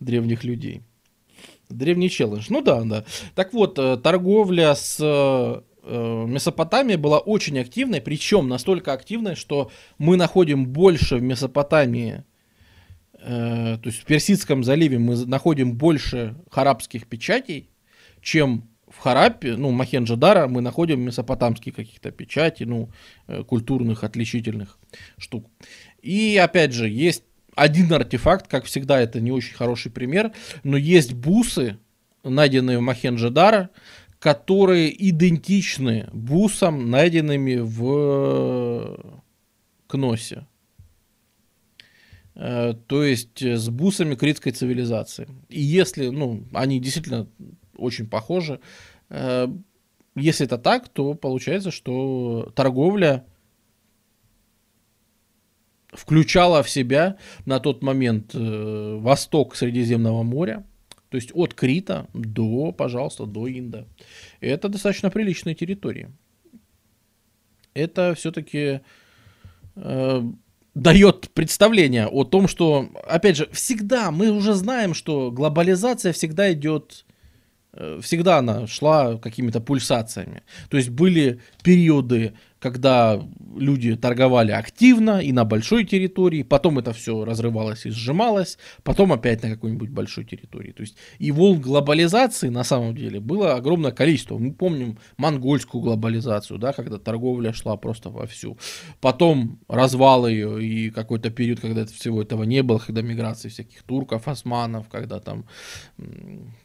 [SPEAKER 1] древних людей. Древний челлендж. Ну да, да. Так вот, э, торговля с э, Месопотамией была очень активной, причем настолько активной, что мы находим больше в Месопотамии то есть в Персидском заливе мы находим больше харабских печатей, чем в Харапе, ну, Махенджадара, мы находим месопотамские каких-то печати, ну, э, культурных, отличительных штук. И, опять же, есть один артефакт, как всегда, это не очень хороший пример, но есть бусы найденные в Махенджадара, которые идентичны бусам, найденными в Кносе. Э, то есть с бусами критской цивилизации. И если, ну, они действительно очень похожи, э, если это так, то получается, что торговля включала в себя на тот момент э, восток Средиземного моря, то есть от Крита до, пожалуйста, до Инда. Это достаточно приличные территории. Это все-таки э, дает представление о том, что, опять же, всегда мы уже знаем, что глобализация всегда идет Э, всегда она шла какими-то пульсациями. То есть были периоды когда люди торговали активно и на большой территории, потом это все разрывалось и сжималось, потом опять на какой-нибудь большой территории. То есть и волн глобализации на самом деле было огромное количество. Мы помним монгольскую глобализацию, да, когда торговля шла просто вовсю. Потом развал ее и какой-то период, когда всего этого не было, когда миграции всяких турков, османов, когда там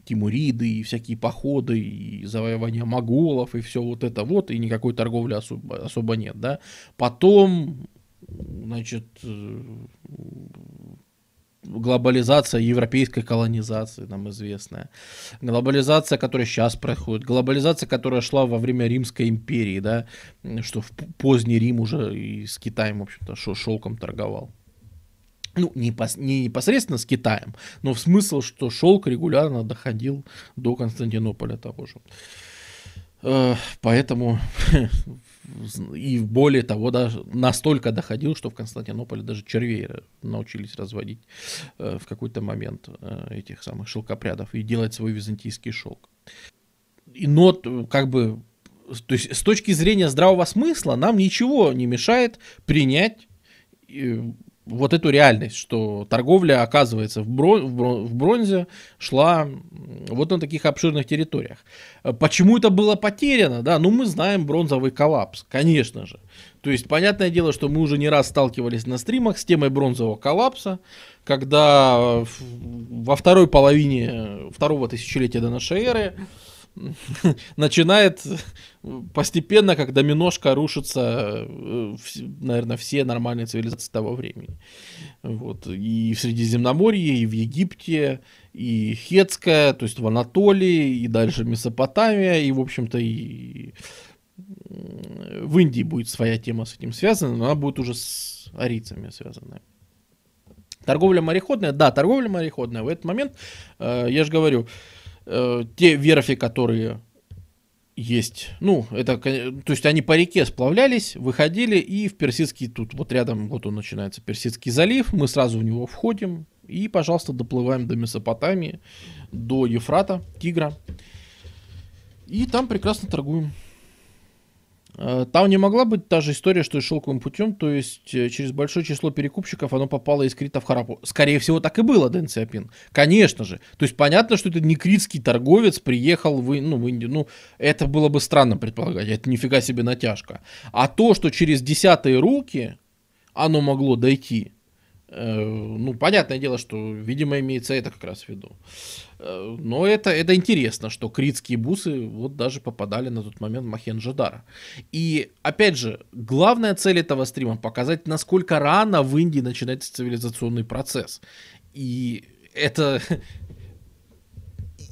[SPEAKER 1] тимуриды и всякие походы и завоевания моголов и все вот это вот, и никакой торговли особо особо нет, да. Потом, значит, э, глобализация европейской колонизации, нам известная. Глобализация, которая сейчас происходит. Глобализация, которая шла во время Римской империи, да, что в поздний Рим уже и с Китаем, в общем-то, шелком торговал. Ну, не, пос, не непосредственно с Китаем, но в смысл, что шелк регулярно доходил до Константинополя того же. Э, поэтому и более того, даже настолько доходил, что в Константинополе даже червей научились разводить э, в какой-то момент э, этих самых шелкопрядов и делать свой византийский шелк. И, но как бы, то есть с точки зрения здравого смысла нам ничего не мешает принять вот эту реальность, что торговля, оказывается, в, брон, в бронзе шла вот на таких обширных территориях. Почему это было потеряно? Да, ну мы знаем бронзовый коллапс, конечно же. То есть, понятное дело, что мы уже не раз сталкивались на стримах с темой бронзового коллапса, когда во второй половине второго тысячелетия до нашей эры начинает постепенно, как доминошка, рушится, э, наверное, все нормальные цивилизации того времени. Вот. И в Средиземноморье, и в Египте, и Хетская, то есть в Анатолии, и дальше Месопотамия, и, в общем-то, и в Индии будет своя тема с этим связана, но она будет уже с арийцами связана. Торговля мореходная, да, торговля мореходная. В этот момент, э, я же говорю, э, те верфи, которые есть, ну, это, то есть они по реке сплавлялись, выходили и в Персидский, тут вот рядом, вот он начинается, Персидский залив, мы сразу в него входим и, пожалуйста, доплываем до Месопотамии, до Ефрата, Тигра, и там прекрасно торгуем. Э, там не могла быть та же история, что и шелковым путем, то есть э, через большое число перекупщиков оно попало из Крита в Харапу. Скорее всего, так и было, Дэн Сиапин. Конечно же. То есть понятно, что это не критский торговец приехал в, ну, в Индию. Ну, это было бы странно предполагать. Это нифига себе натяжка. А то, что через десятые руки оно могло дойти, ну, понятное дело, что, видимо, имеется это как раз в виду. Э, но это, это интересно, что критские бусы вот даже попадали на тот момент в Махенджадара. И, опять же, главная цель этого стрима показать, насколько рано в Индии начинается цивилизационный процесс. И это...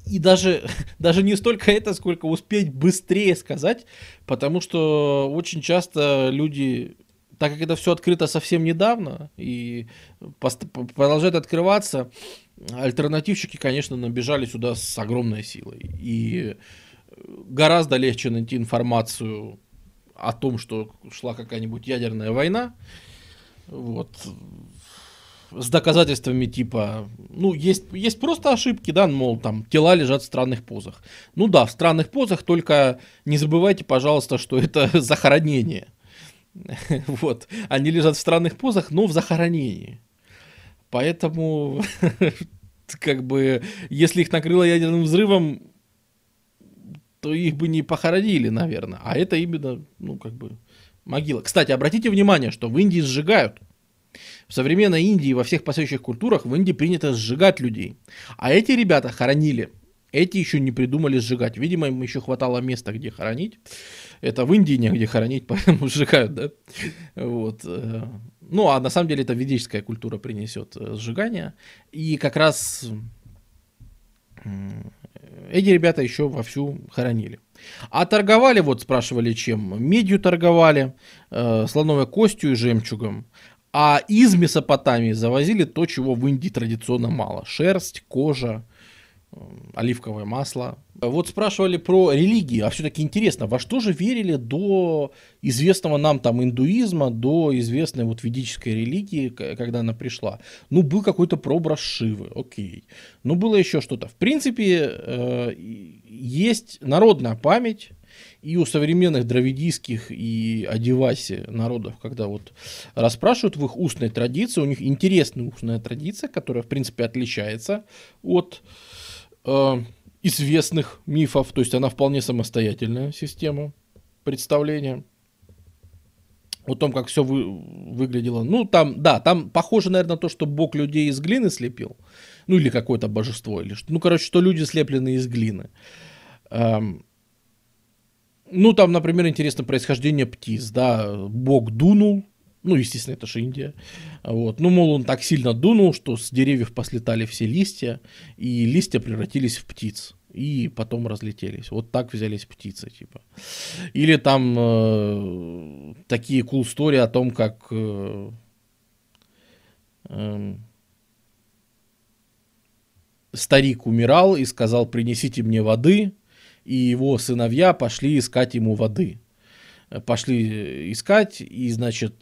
[SPEAKER 1] И даже, даже не столько это, сколько успеть быстрее сказать, потому что очень часто люди так как это все открыто совсем недавно и продолжает открываться, альтернативщики, конечно, набежали сюда с огромной силой. И гораздо легче найти информацию о том, что шла какая-нибудь ядерная война, вот, с доказательствами типа, ну, есть, есть просто ошибки, да, мол, там, тела лежат в странных позах. Ну да, в странных позах, только не забывайте, пожалуйста, что это захоронение – Вот. Они лежат в странных позах, но в захоронении. Поэтому, как бы, если их накрыло ядерным взрывом, то их бы не похоронили, наверное. А это именно, ну, как бы, могила. Кстати, обратите внимание, что в Индии сжигают. В современной Индии, во всех последующих культурах, в Индии принято сжигать людей. А эти ребята хоронили Эти еще не придумали сжигать. Видимо, им еще хватало места, где хоронить. Это в Индии негде хоронить, поэтому сжигают, да? Вот. Э, ну, а на самом деле это ведическая культура принесет э, сжигание. И как раз эти ребята еще вовсю хоронили. А торговали, вот спрашивали, чем? Медью торговали, э, слоновой костью и жемчугом. А из Месопотамии завозили то, чего в Индии традиционно мало. Шерсть, кожа, оливковое масло. Вот спрашивали про религии, а все-таки интересно, во что же верили до известного нам там индуизма, до известной вот ведической религии, когда она пришла? Ну, был какой-то прообраз Шивы, окей. Ну, было еще что-то. В принципе, э, есть народная память, и у современных дравидийских и адиваси народов, когда вот расспрашивают в их устной традиции, у них интересная устная традиция, которая, в принципе, отличается от известных мифов, то есть она вполне самостоятельная система представления о том, как все вы, выглядело. Ну, там, да, там похоже, наверное, на то, что Бог людей из глины слепил. Ну, или какое-то божество. Или что. Ну, короче, что люди слеплены из глины. Эм, ну, там, например, интересно происхождение птиц. Да, Бог дунул, ну, естественно, это же Индия. Вот. Ну, мол, он так сильно дунул, что с деревьев послетали все листья, и листья превратились в птиц. И потом разлетелись. Вот так взялись птицы, типа. Или там э, такие cool истории о том, как э, э, старик умирал и сказал, принесите мне воды, и его сыновья пошли искать ему воды пошли искать, и, значит,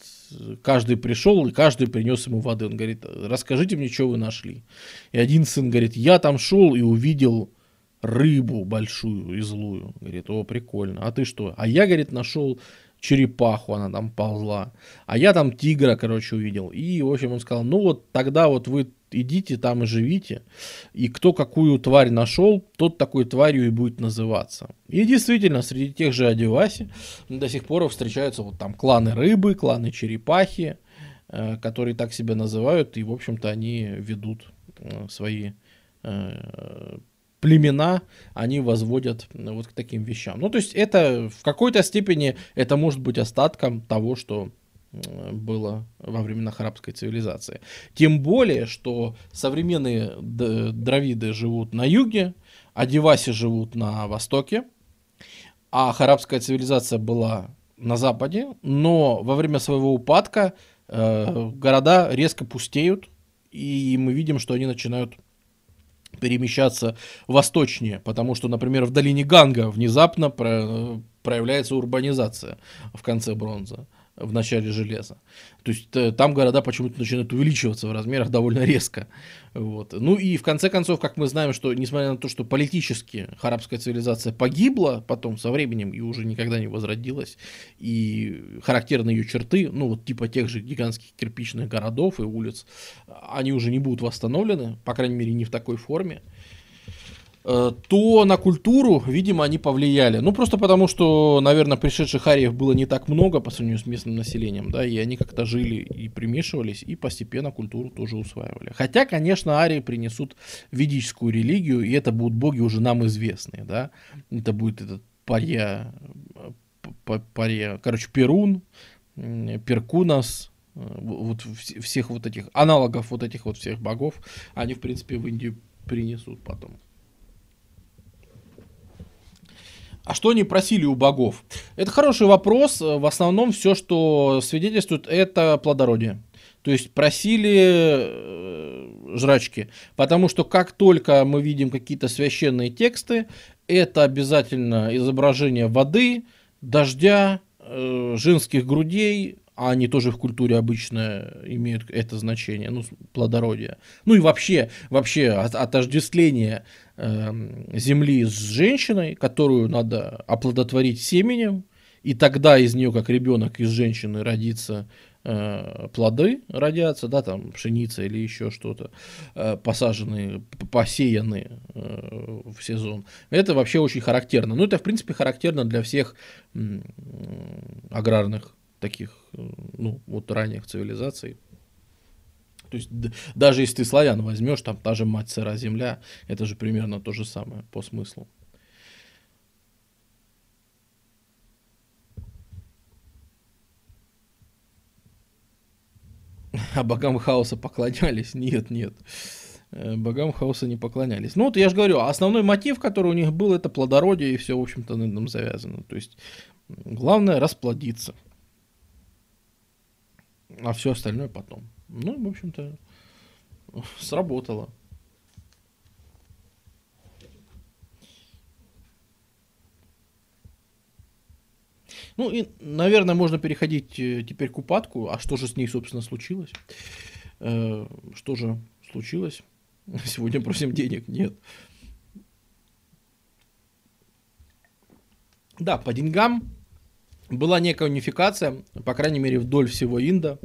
[SPEAKER 1] каждый пришел, и каждый принес ему воды. Он говорит, расскажите мне, что вы нашли. И один сын говорит, я там шел и увидел рыбу большую и злую. Говорит, о, прикольно. А ты что? А я, говорит, нашел черепаху, она там ползла. А я там тигра, короче, увидел. И, в общем, он сказал, ну вот тогда вот вы идите там и живите. И кто какую тварь нашел, тот такой тварью и будет называться. И действительно, среди тех же Адиваси до сих пор встречаются вот там кланы рыбы, кланы черепахи, э, которые так себя называют, и, в общем-то, они ведут э, свои э, племена, они возводят вот к таким вещам. Ну, то есть это в какой-то степени это может быть остатком того, что было во временах арабской цивилизации. Тем более, что современные дравиды живут на юге, а деваси живут на востоке, а арабская цивилизация была на западе, но во время своего упадка э, города резко пустеют, и мы видим, что они начинают перемещаться восточнее, потому что, например, в долине Ганга внезапно про, проявляется урбанизация в конце бронзы в начале железа. То есть э, там города почему-то начинают увеличиваться в размерах довольно резко. Вот. Ну и в конце концов, как мы знаем, что несмотря на то, что политически арабская цивилизация погибла потом со временем и уже никогда не возродилась, и характерные ее черты, ну вот типа тех же гигантских кирпичных городов и улиц, они уже не будут восстановлены, по крайней мере не в такой форме. Э, то на культуру, видимо, они повлияли. Ну, просто потому, что, наверное, пришедших ариев было не так много по сравнению с местным населением, да, и они как-то жили и примешивались, и постепенно культуру тоже усваивали. Хотя, конечно, арии принесут ведическую религию, и это будут боги уже нам известные, да. Это будет этот парья, парья, короче, Перун, Перкунас, э, вот всех вот этих аналогов вот этих вот всех богов, они, в принципе, в Индию принесут потом. А что они просили у богов? Это хороший вопрос. В основном все, что свидетельствует, это плодородие. То есть просили э, жрачки. Потому что как только мы видим какие-то священные тексты, это обязательно изображение воды, дождя, э, женских грудей, а они тоже в культуре обычно имеют это значение, ну, плодородие. Ну и вообще, вообще отождествление земли с женщиной, которую надо оплодотворить семенем, и тогда из нее, как ребенок из женщины, родится э, плоды, родятся, да, там пшеница или еще что-то, э, посаженные, посеянные э, в сезон. Это вообще очень характерно. Ну, это, в принципе, характерно для всех аграрных таких, ну, вот ранних цивилизаций. То есть даже если ты славян возьмешь, там та же мать сыра земля, это же примерно то же самое по смыслу. А богам хаоса поклонялись? Нет, нет. Э, богам хаоса не поклонялись. Ну вот я же говорю, основной мотив, который у них был, это плодородие, и все, в общем-то, на этом завязано. То есть главное расплодиться. А все остальное потом. Ну, в общем-то, сработало. Ну и, наверное, можно переходить э, теперь к упадку. А что же с ней, собственно, случилось? Э, что же случилось? Сегодня просим денег? Нет. Да, по деньгам была некая унификация, по крайней мере, вдоль всего Инда.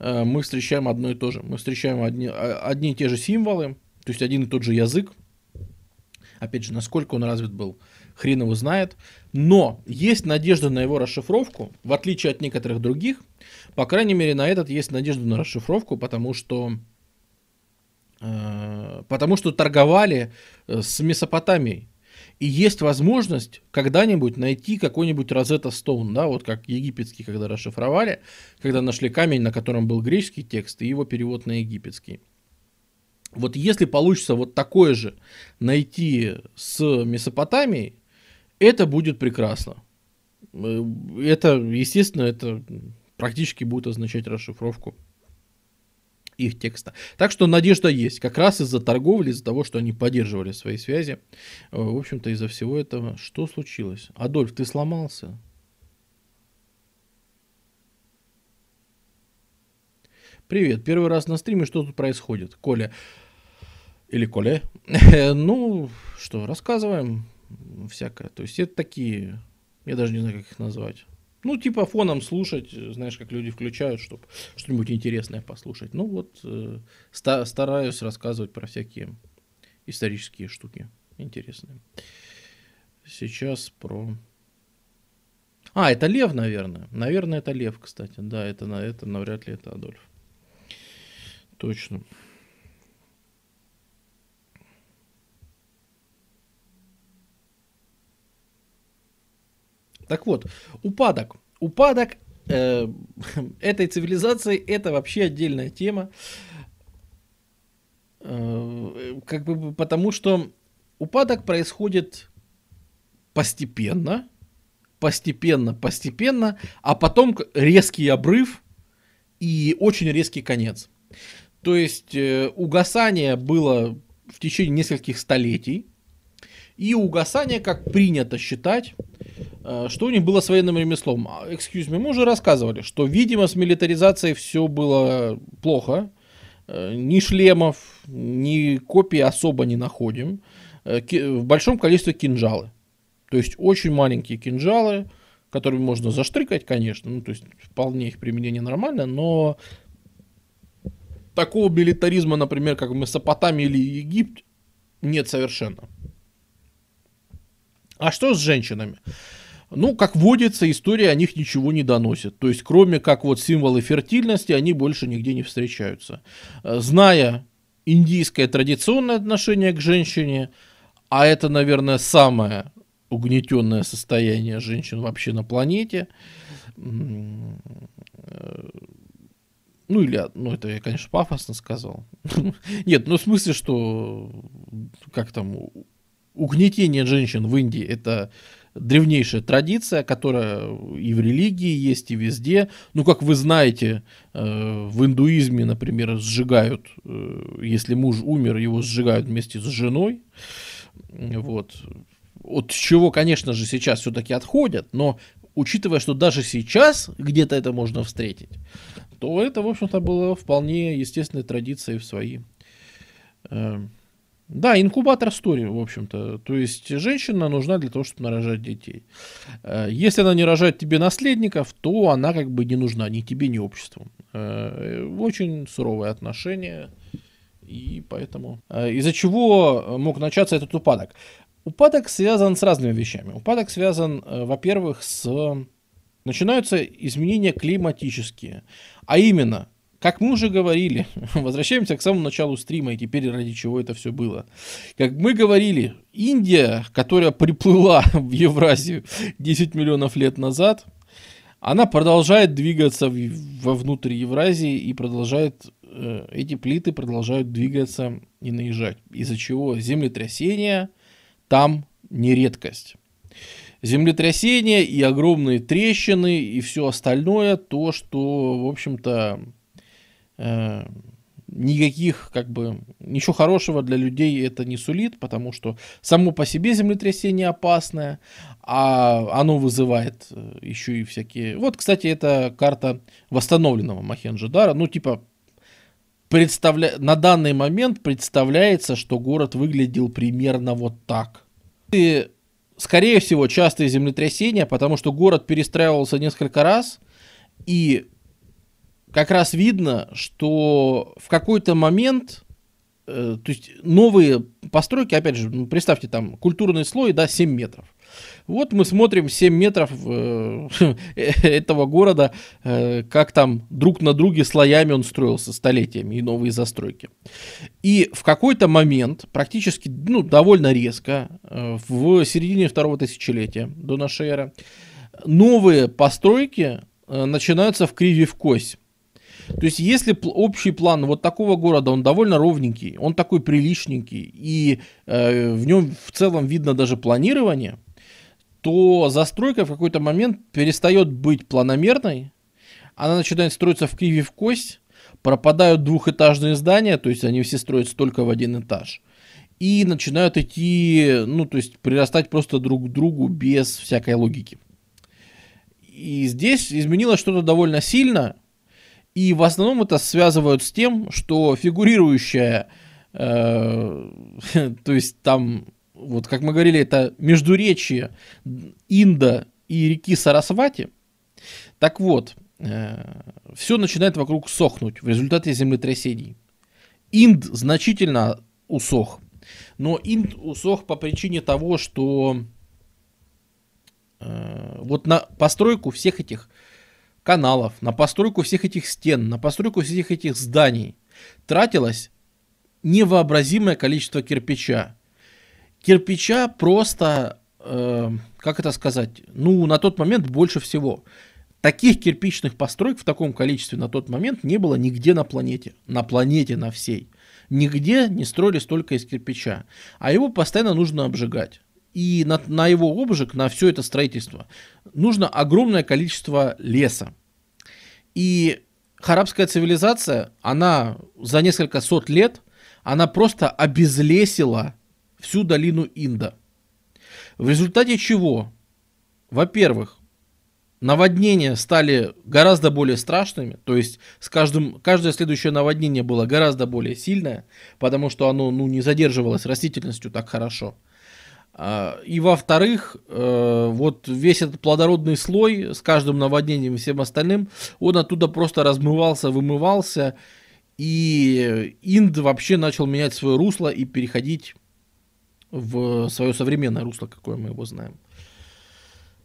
[SPEAKER 1] Э, мы встречаем одно и то же. Мы встречаем одни, одни и те же символы, то есть один и тот же язык. Опять же, насколько он развит был хрен его знает. Но есть надежда на его расшифровку, в отличие от некоторых других. По крайней мере, на этот есть надежда на расшифровку, потому что э, потому что торговали э, с Месопотамией. И есть возможность когда-нибудь найти какой-нибудь Розетта Стоун, да, вот как египетский, когда расшифровали, когда нашли камень, на котором был греческий текст и его перевод на египетский. Вот если получится вот такое же найти с Месопотамией, это будет прекрасно. Э, это, естественно, это практически будет означать расшифровку их текста. Так что надежда есть. Как раз из-за торговли, из-за того, что они поддерживали свои связи. Э, в общем-то, из-за всего этого. Что случилось? Адольф, ты сломался? Привет, первый раз на стриме, что тут происходит? Коля. Или Коля. ну, что, рассказываем всякое. То есть это такие, я даже не знаю, как их назвать. Ну, типа фоном слушать, знаешь, как люди включают, чтобы что-нибудь интересное послушать. Ну вот, э, ста- стараюсь рассказывать про всякие исторические штуки интересные. Сейчас про... А, это Лев, наверное. Наверное, это Лев, кстати. Да, это, это навряд ли это Адольф. Точно. Так вот, упадок. Упадок э, этой цивилизации это вообще отдельная тема. Э, как бы потому что упадок происходит постепенно, постепенно, постепенно, а потом резкий обрыв и очень резкий конец. То есть э, угасание было в течение нескольких столетий, и угасание, как принято считать, Э, что у них было с военным ремеслом? А, excuse me, мы уже рассказывали, что, видимо, с милитаризацией все было плохо. Э, ни шлемов, ни копий особо не находим. Э, в большом количестве кинжалы. То есть очень маленькие кинжалы, которыми можно заштрикать, конечно. Ну, то есть вполне их применение нормально, но такого милитаризма, например, как в Месопотамии или Египте, нет совершенно. А что с женщинами? Ну, как водится, история о них ничего не доносит. То есть, кроме как вот символы фертильности, они больше нигде не встречаются. Э, зная индийское традиционное отношение к женщине, а это, наверное, самое угнетенное состояние женщин вообще на планете, э, ну или, ну это я, конечно, пафосно сказал. Нет, ну в смысле, что как там угнетение женщин в Индии это древнейшая традиция, которая и в религии есть, и везде. Ну, как вы знаете, э, в индуизме, например, сжигают, э, если муж умер, его сжигают вместе с женой. Вот. От чего, конечно же, сейчас все-таки отходят, но учитывая, что даже сейчас где-то это можно встретить, то это, в общем-то, было вполне естественной традицией в свои э, да, инкубатор стори, в общем-то. То есть женщина нужна для того, чтобы нарожать детей. Э, если она не рожает тебе наследников, то она как бы не нужна ни тебе, ни обществу. Э, очень суровое отношение. И поэтому... Э, из-за чего мог начаться этот упадок? Упадок связан с разными вещами. Упадок связан, во-первых, с... Начинаются изменения климатические. А именно, Как мы уже говорили, возвращаемся к самому началу стрима и теперь ради чего это все было. Как мы говорили, Индия, которая приплыла в Евразию 10 миллионов лет назад, она продолжает двигаться вовнутрь Евразии и продолжает, э, эти плиты продолжают двигаться и наезжать. Из-за чего землетрясения там не редкость. Землетрясения и огромные трещины и все остальное, то, что, в общем-то, э, никаких, как бы, ничего хорошего для людей это не сулит, потому что само по себе землетрясение опасное, а оно вызывает э, еще и всякие... Вот, кстати, это карта восстановленного Махенджидара, ну, типа, представля... на данный момент представляется, что город выглядел примерно вот так. И, скорее всего, частые землетрясения, потому что город перестраивался несколько раз, и как раз видно, что в какой-то момент, э, то есть новые постройки, опять же, ну, представьте, там культурный слой, да, 7 метров. Вот мы смотрим 7 метров э, этого города, э, как там друг на друге слоями он строился столетиями и новые застройки. И в какой-то момент, практически, ну, довольно резко, э, в середине второго тысячелетия до нашей эры, новые постройки э, начинаются в криве в кость. То есть, если общий план вот такого города, он довольно ровненький, он такой приличненький, и э, в нем в целом видно даже планирование, то застройка в какой-то момент перестает быть планомерной, она начинает строиться в криве в кость, пропадают двухэтажные здания, то есть они все строятся только в один этаж, и начинают идти, ну, то есть прирастать просто друг к другу без всякой логики. И здесь изменилось что-то довольно сильно, и в основном это связывают с тем, что фигурирующая, э, то есть там, вот как мы говорили, это междуречие Инда и реки Сарасвати. Так вот, э, все начинает вокруг сохнуть в результате землетрясений. Инд значительно усох. Но Инд усох по причине того, что э, вот на постройку всех этих каналов, на постройку всех этих стен, на постройку всех этих зданий тратилось невообразимое количество кирпича. Кирпича просто, э, как это сказать, ну, на тот момент больше всего. Таких кирпичных построек в таком количестве на тот момент не было нигде на планете. На планете на всей. Нигде не строились только из кирпича. А его постоянно нужно обжигать и на, на его обжиг, на все это строительство, нужно огромное количество леса. И харабская цивилизация, она за несколько сот лет, она просто обезлесила всю долину Инда. В результате чего, во-первых, наводнения стали гораздо более страшными, то есть с каждым, каждое следующее наводнение было гораздо более сильное, потому что оно ну, не задерживалось растительностью так хорошо. А, и во-вторых, э, вот весь этот плодородный слой с каждым наводнением и всем остальным, он оттуда просто размывался, вымывался, и Инд вообще начал менять свое русло и переходить в свое современное русло, какое мы его знаем.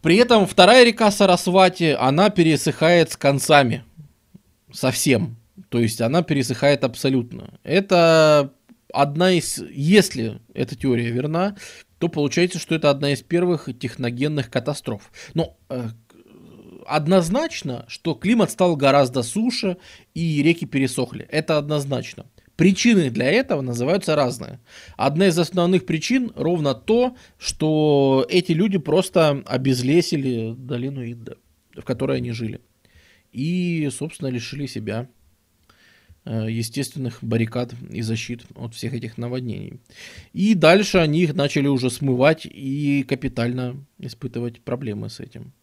[SPEAKER 1] При этом вторая река Сарасвати, она пересыхает с концами. Совсем. То есть она пересыхает абсолютно. Это одна из, если эта теория верна, то получается, что это одна из первых техногенных катастроф. Но э, однозначно, что климат стал гораздо суше и реки пересохли. Это однозначно. Причины для этого называются разные. Одна из основных причин ровно то, что эти люди просто обезлесили долину Инда, в которой они жили. И, собственно, лишили себя естественных баррикад и защит от всех этих наводнений. И дальше они их начали уже смывать и капитально испытывать проблемы с этим.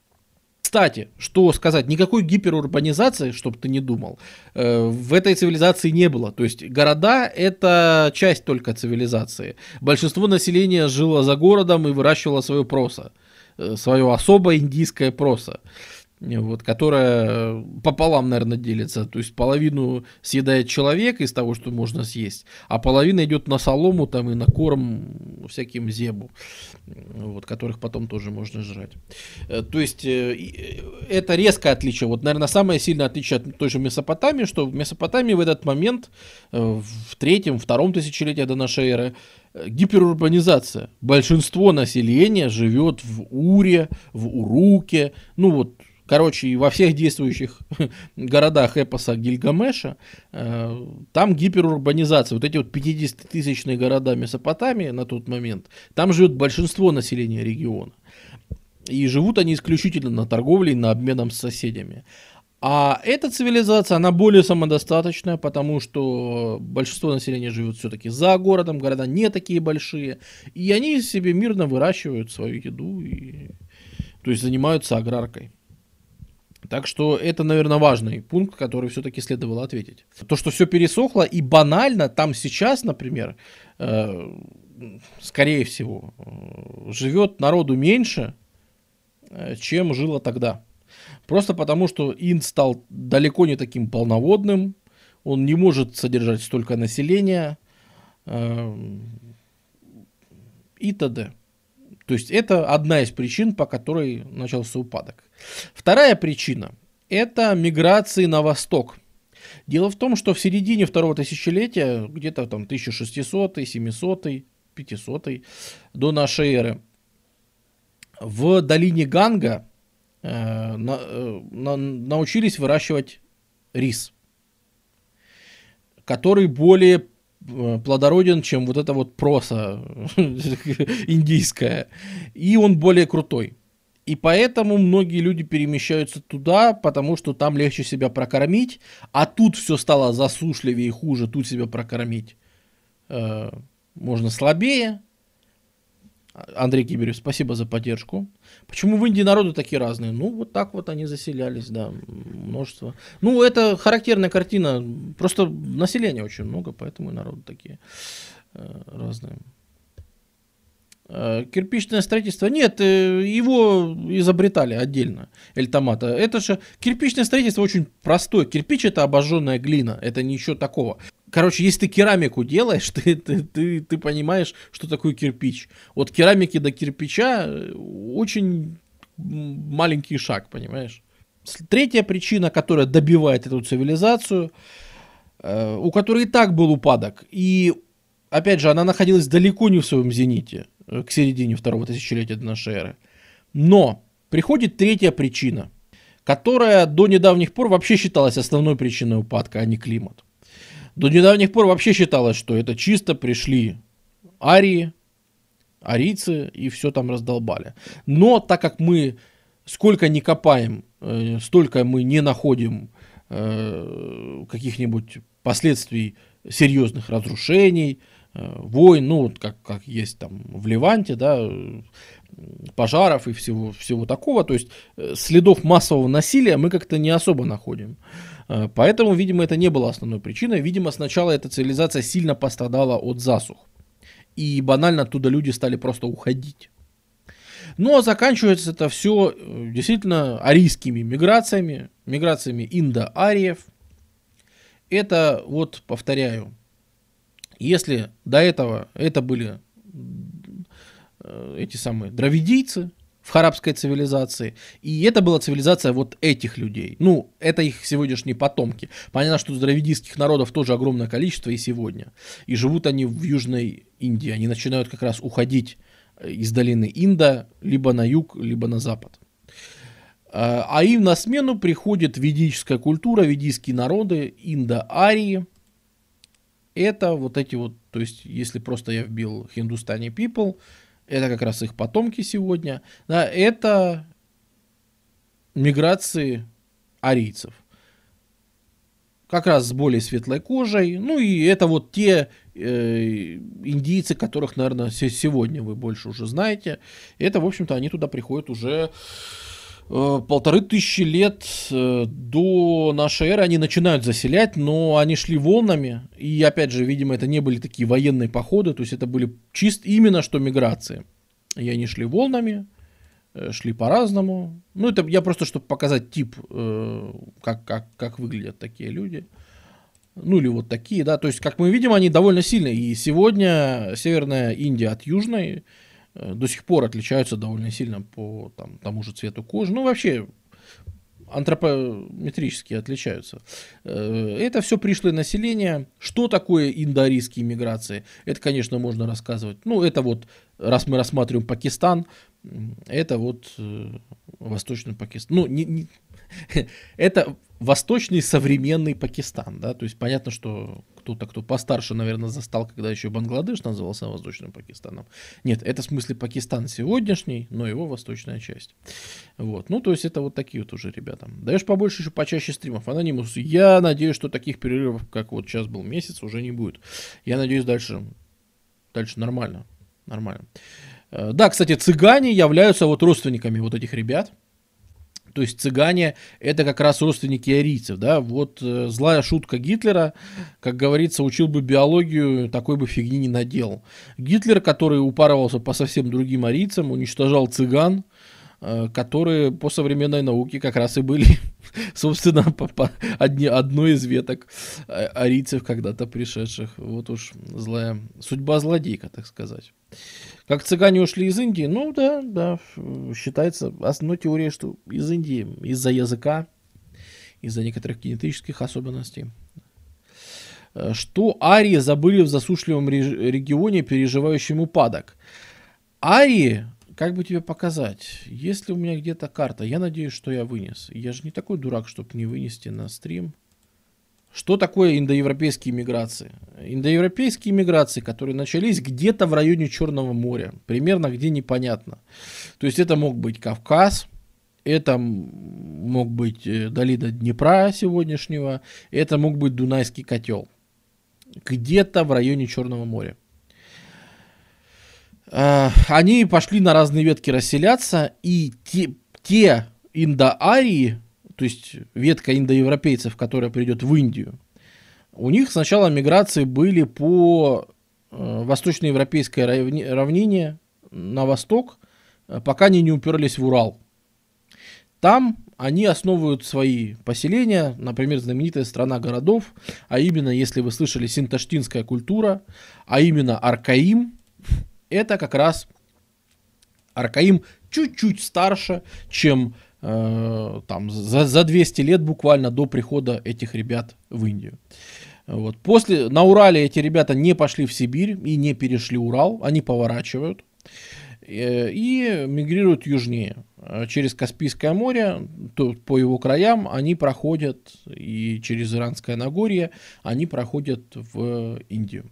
[SPEAKER 1] Кстати, что сказать, никакой гиперурбанизации, чтобы ты не думал, э, в этой цивилизации не было. То есть города это часть только цивилизации. Большинство населения жило за городом и выращивало свое просо, э, свое особое индийское просо. Вот, которая пополам, наверное, делится. То есть половину съедает человек из того, что можно съесть, а половина идет на солому там, и на корм всяким зебу, вот, которых потом тоже можно жрать. Э, то есть э, это резкое отличие. Вот, наверное, самое сильное отличие от той же Месопотамии, что в Месопотамии в этот момент, э, в третьем, втором тысячелетии до нашей эры, гиперурбанизация. Большинство населения живет в Уре, в Уруке, ну вот Короче, и во всех действующих городах эпоса Гильгамеша э, там гиперурбанизация. Вот эти вот 50-тысячные города Месопотамии на тот момент, там живет большинство населения региона. И живут они исключительно на торговле и на обменом с соседями. А эта цивилизация, она более самодостаточная, потому что большинство населения живет все-таки за городом, города не такие большие, и они себе мирно выращивают свою еду, и, то есть занимаются аграркой. Так что это, наверное, важный пункт, который все-таки следовало ответить. То, что все пересохло и банально, там сейчас, например, э, скорее всего, э, живет народу меньше, э, чем жило тогда. Просто потому, что Инд стал далеко не таким полноводным, он не может содержать столько населения э, и т.д. То есть это одна из причин, по которой начался упадок. Вторая причина – это миграции на восток. Дело в том, что в середине второго тысячелетия, где-то там 1600, 700, 500 до нашей эры, в долине Ганга э, на, э, на, научились выращивать рис, который более плодороден, чем вот эта вот проса индийская. И он более крутой. И поэтому многие люди перемещаются туда, потому что там легче себя прокормить, а тут все стало засушливее и хуже, тут себя прокормить э, можно слабее, Андрей Киберев, спасибо за поддержку. Почему в Индии народы такие разные? Ну, вот так вот они заселялись, да, множество. Ну, это характерная картина. Просто населения очень много, поэтому и народы такие э, разные. Э, кирпичное строительство. Нет, э, его изобретали отдельно, Эльтомата. Это же кирпичное строительство очень простое. Кирпич это обожженная глина, это ничего такого. Короче, если ты керамику делаешь, ты, ты, ты, ты понимаешь, что такое кирпич. От керамики до кирпича э, очень маленький шаг, понимаешь? Третья причина, которая добивает эту цивилизацию, у которой и так был упадок, и опять же, она находилась далеко не в своем зените Э, к середине второго тысячелетия до нашей эры. Но приходит третья причина, которая до недавних пор вообще считалась основной причиной упадка, а не климат. До недавних пор вообще считалось, что это чисто пришли арии, арийцы и все там раздолбали. Но так как мы сколько не копаем, э, столько мы не находим э, каких-нибудь последствий серьезных разрушений, Э, войн, ну, как, как есть там в Ливанте, да, пожаров и всего, всего такого. То есть следов массового насилия мы как-то не особо находим. Э, поэтому, видимо, это не было основной причиной. Видимо, сначала эта цивилизация сильно пострадала от засух. И банально оттуда люди стали просто уходить. Но заканчивается это все действительно арийскими миграциями, миграциями индо-ариев. Это, вот, повторяю, если до этого это были э, эти самые дравидийцы в харабской цивилизации, и это была цивилизация вот этих людей. Ну, это их сегодняшние потомки. Понятно, что дравидийских народов тоже огромное количество и сегодня. И живут они в Южной Индии. Они начинают как раз уходить э, из долины Инда либо на юг, либо на запад. Э, а им на смену приходит ведическая культура, ведийские народы, индо-арии – это вот эти вот, то есть если просто я вбил Hindustani People, это как раз их потомки сегодня, да, это миграции арийцев. Как раз с более светлой кожей. Ну и это вот те э, индийцы, которых, наверное, сегодня вы больше уже знаете. Это, в общем-то, они туда приходят уже полторы тысячи лет э, до нашей эры они начинают заселять, но они шли волнами, и опять же, видимо, это не были такие военные походы, то есть это были чисто именно что миграции. И они шли волнами, э, шли по-разному. Ну, это я просто, чтобы показать тип, э, как, как, как выглядят такие люди. Ну, или вот такие, да. То есть, как мы видим, они довольно сильные. И сегодня Северная Индия от Южной э, до сих пор отличаются довольно сильно по там, тому же цвету кожи. Ну, вообще, антропометрически отличаются. Э, это все пришлое население. Что такое индоарийские миграции? Это, конечно, можно рассказывать. Ну, это вот, раз мы рассматриваем Пакистан, это вот э, Восточный Пакистан. Ну, не, не, это восточный современный Пакистан, да, то есть понятно, что кто-то, кто постарше, наверное, застал, когда еще Бангладеш назывался Восточным Пакистаном. Нет, это в смысле Пакистан сегодняшний, но его восточная часть. Вот, ну, то есть это вот такие вот уже ребята. Даешь побольше еще, почаще стримов. Анонимус, я надеюсь, что таких перерывов, как вот сейчас был месяц, уже не будет. Я надеюсь, дальше, дальше нормально, нормально. Э, да, кстати, цыгане являются вот родственниками вот этих ребят. То есть цыгане это как раз родственники арийцев, да, вот э, злая шутка Гитлера, как говорится, учил бы биологию, такой бы фигни не наделал. Гитлер, который упарывался по совсем другим арийцам, уничтожал цыган, э, которые по современной науке как раз и были, собственно, одни, одной из веток э, арийцев, когда-то пришедших. Вот уж злая судьба злодейка, так сказать. Как цыгане ушли из Индии? Ну да, да, считается основной теорией, что из Индии из-за языка, из-за некоторых генетических особенностей. Э, что арии забыли в засушливом регионе, переживающем упадок? Арии, как бы тебе показать, если у меня где-то карта, я надеюсь, что я вынес. Я же не такой дурак, чтобы не вынести на стрим. Что такое индоевропейские миграции? Индоевропейские миграции, которые начались где-то в районе Черного моря, примерно где непонятно. То есть это мог быть Кавказ, это мог быть э, долина Днепра сегодняшнего, это мог быть Дунайский котел. Где-то в районе Черного моря. А, они пошли на разные ветки расселяться, и те, те индоарии, то есть ветка индоевропейцев, которая придет в Индию, у них сначала миграции были по э, восточноевропейской равнине на восток, э, пока они не уперлись в Урал. Там они основывают свои поселения, например, знаменитая страна городов, а именно, если вы слышали, синташтинская культура, а именно Аркаим, это как раз Аркаим чуть-чуть старше, чем Э, там, за, за 200 лет буквально до прихода этих ребят в Индию. Вот. После, на Урале эти ребята не пошли в Сибирь и не перешли Урал, они поворачивают э, и мигрируют южнее. Э, через Каспийское море, то, по его краям, они проходят, и через Иранское Нагорье, они проходят в Индию.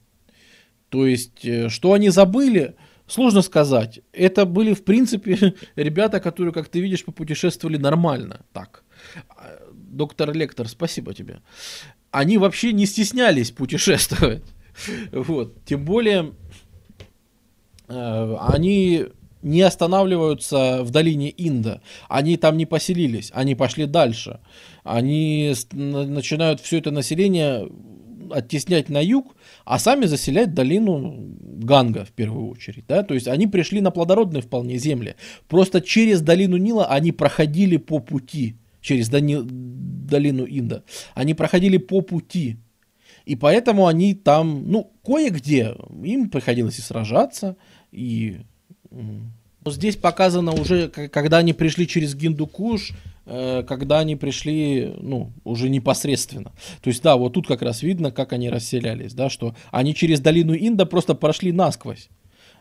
[SPEAKER 1] То есть, что они забыли, Сложно сказать. Это были, в принципе, ребята, которые, как ты видишь, попутешествовали нормально. Так. А, доктор Лектор, спасибо тебе. Они вообще не стеснялись путешествовать. Вот. Тем более, э, они не останавливаются в долине Инда. Они там не поселились, они пошли дальше. Они начинают все это население оттеснять на юг, а сами заселять долину Ганга в первую очередь. Да? То есть они пришли на плодородные вполне земли. Просто через долину Нила они проходили по пути, через дони, долину Инда. Они проходили по пути. И поэтому они там, ну, кое-где им приходилось и сражаться, и Здесь показано уже, когда они пришли через Гиндукуш, когда они пришли, ну, уже непосредственно. То есть, да, вот тут как раз видно, как они расселялись, да, что они через долину Инда просто прошли насквозь,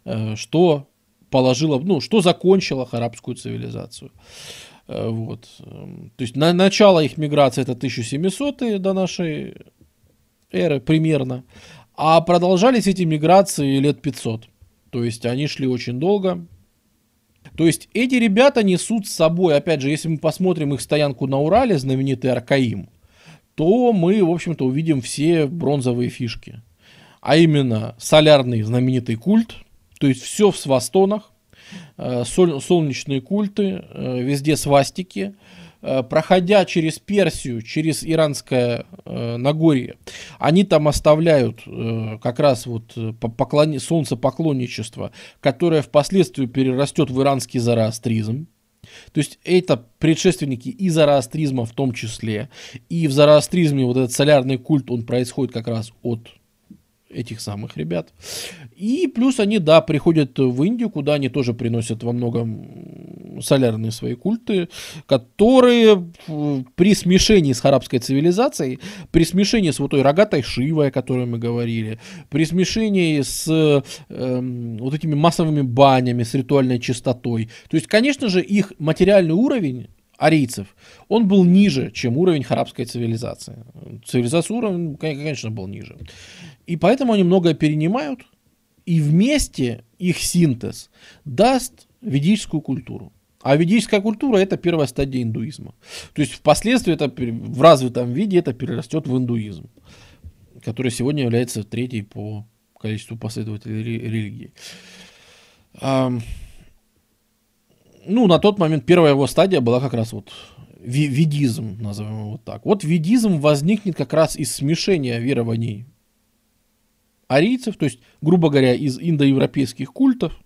[SPEAKER 1] э, что положило, ну, что закончило арабскую цивилизацию. Э, вот. То есть, на, начало их миграции это 1700 до нашей эры примерно, а продолжались эти миграции лет 500. То есть, они шли очень долго, то есть эти ребята несут с собой, опять же, если мы посмотрим их стоянку на Урале, знаменитый Аркаим, то мы, в общем-то, увидим все бронзовые фишки. А именно солярный знаменитый культ, то есть все в свастонах, э, солнечные культы, э, везде свастики, проходя через Персию, через Иранское э, Нагорье, они там оставляют э, как раз вот э, поклони, солнцепоклонничество, которое впоследствии перерастет в иранский зороастризм. То есть это предшественники и зороастризма в том числе. И в зороастризме вот этот солярный культ, он происходит как раз от этих самых ребят. И плюс они, да, приходят в Индию, куда они тоже приносят во многом солярные свои культы, которые при смешении с арабской цивилизацией, при смешении с вот той рогатой Шивой, о которой мы говорили, при смешении с э, вот этими массовыми банями, с ритуальной чистотой, то есть, конечно же, их материальный уровень арийцев, он был ниже, чем уровень арабской цивилизации. Цивилизация уровень, конечно, был ниже. И поэтому они многое перенимают, и вместе их синтез даст ведическую культуру. А ведическая культура это первая стадия индуизма. То есть впоследствии это в развитом виде это перерастет в индуизм, который сегодня является третьей по количеству последователей религии. Ну, на тот момент первая его стадия была как раз вот ведизм, назовем его так. Вот ведизм возникнет как раз из смешения верований арийцев, то есть, грубо говоря, из индоевропейских культов,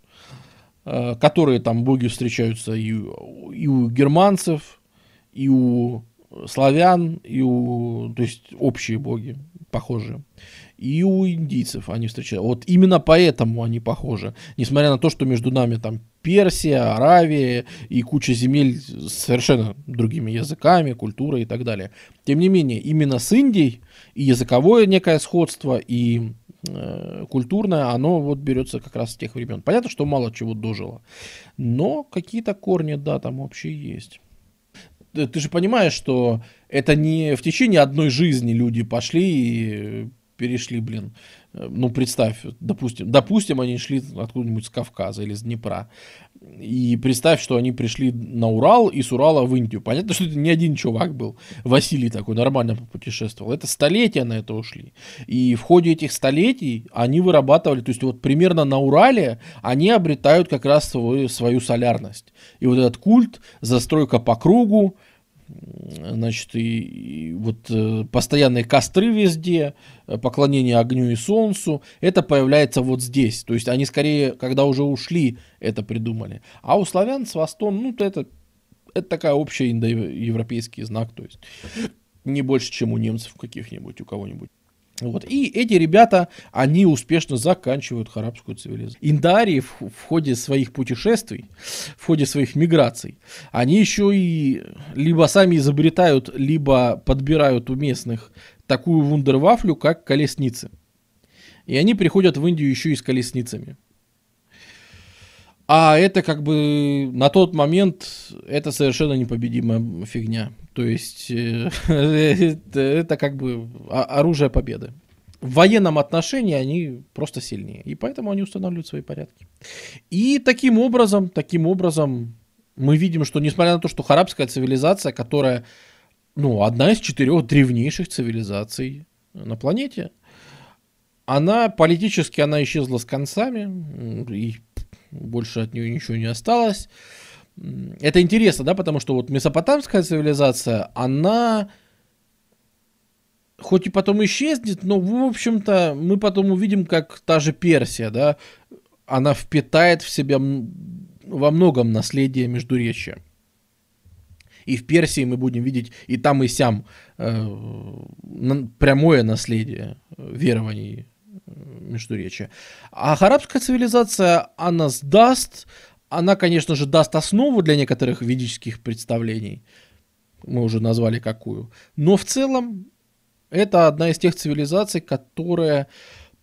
[SPEAKER 1] э, которые там боги встречаются и, и у германцев, и у славян, и у, то есть общие боги похожие, и у индийцев они встречаются. Вот именно поэтому они похожи, несмотря на то, что между нами там Персия, Аравия и куча земель с совершенно другими языками, культурой и так далее. Тем не менее, именно с Индией и языковое некое сходство, и Э, культурное, оно вот берется как раз с тех времен. Понятно, что мало чего дожило, но какие-то корни, да, там общие есть. Ты же понимаешь, что это не в течение одной жизни люди пошли и перешли, блин, э, ну, представь, допустим, допустим, они шли откуда-нибудь с Кавказа или с Днепра, и представь, что они пришли на Урал и с Урала в Индию. Понятно, что это не один чувак был, Василий такой, нормально путешествовал. Это столетия на это ушли. И в ходе этих столетий они вырабатывали, то есть вот примерно на Урале они обретают как раз свою, свою солярность. И вот этот культ, застройка по кругу, значит, и, и вот э, постоянные костры везде, э, поклонение огню и солнцу, это появляется вот здесь. То есть они скорее, когда уже ушли, это придумали. А у славян свастон, ну, это, это такая общая индоевропейский знак, то есть не больше, чем у немцев каких-нибудь, у кого-нибудь. Вот. И эти ребята, они успешно заканчивают арабскую цивилизацию. Индарии в, в ходе своих путешествий, в ходе своих миграций, они еще и либо сами изобретают, либо подбирают у местных такую вундервафлю, как колесницы. И они приходят в Индию еще и с колесницами. А это как бы на тот момент это совершенно непобедимая фигня. То есть э, это, как бы оружие победы. В военном отношении они просто сильнее. И поэтому они устанавливают свои порядки. И таким образом, таким образом мы видим, что несмотря на то, что арабская цивилизация, которая ну, одна из четырех древнейших цивилизаций на планете, она политически она исчезла с концами, и больше от нее ничего не осталось. Это интересно, да, потому что вот месопотамская цивилизация, она хоть и потом исчезнет, но, в общем-то, мы потом увидим, как та же Персия, да, она впитает в себя во многом наследие Междуречия. И в Персии мы будем видеть и там, и сям э, прямое наследие верований Междуречия. А арабская цивилизация, она сдаст, она, конечно же, даст основу для некоторых ведических представлений. Мы уже назвали какую. Но в целом это одна из тех цивилизаций, которая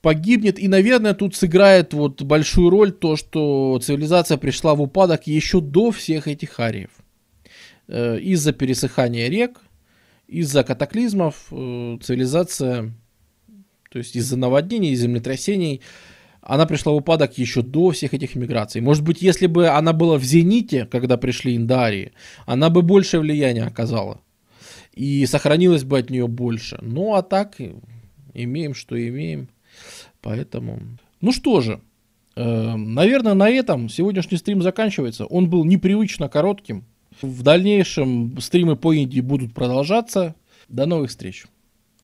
[SPEAKER 1] погибнет. И, наверное, тут сыграет вот большую роль то, что цивилизация пришла в упадок еще до всех этих ариев. Э, из-за пересыхания рек, из-за катаклизмов э, цивилизация то есть из-за наводнений, из землетрясений, она пришла в упадок еще до всех этих миграций. Может быть, если бы она была в зените, когда пришли индарии, она бы больше влияния оказала. И сохранилось бы от нее больше. Ну, а так, имеем, что имеем. Поэтому... Ну что же, э, наверное, на этом сегодняшний стрим заканчивается. Он был непривычно коротким. В дальнейшем стримы по Индии будут продолжаться. До новых встреч.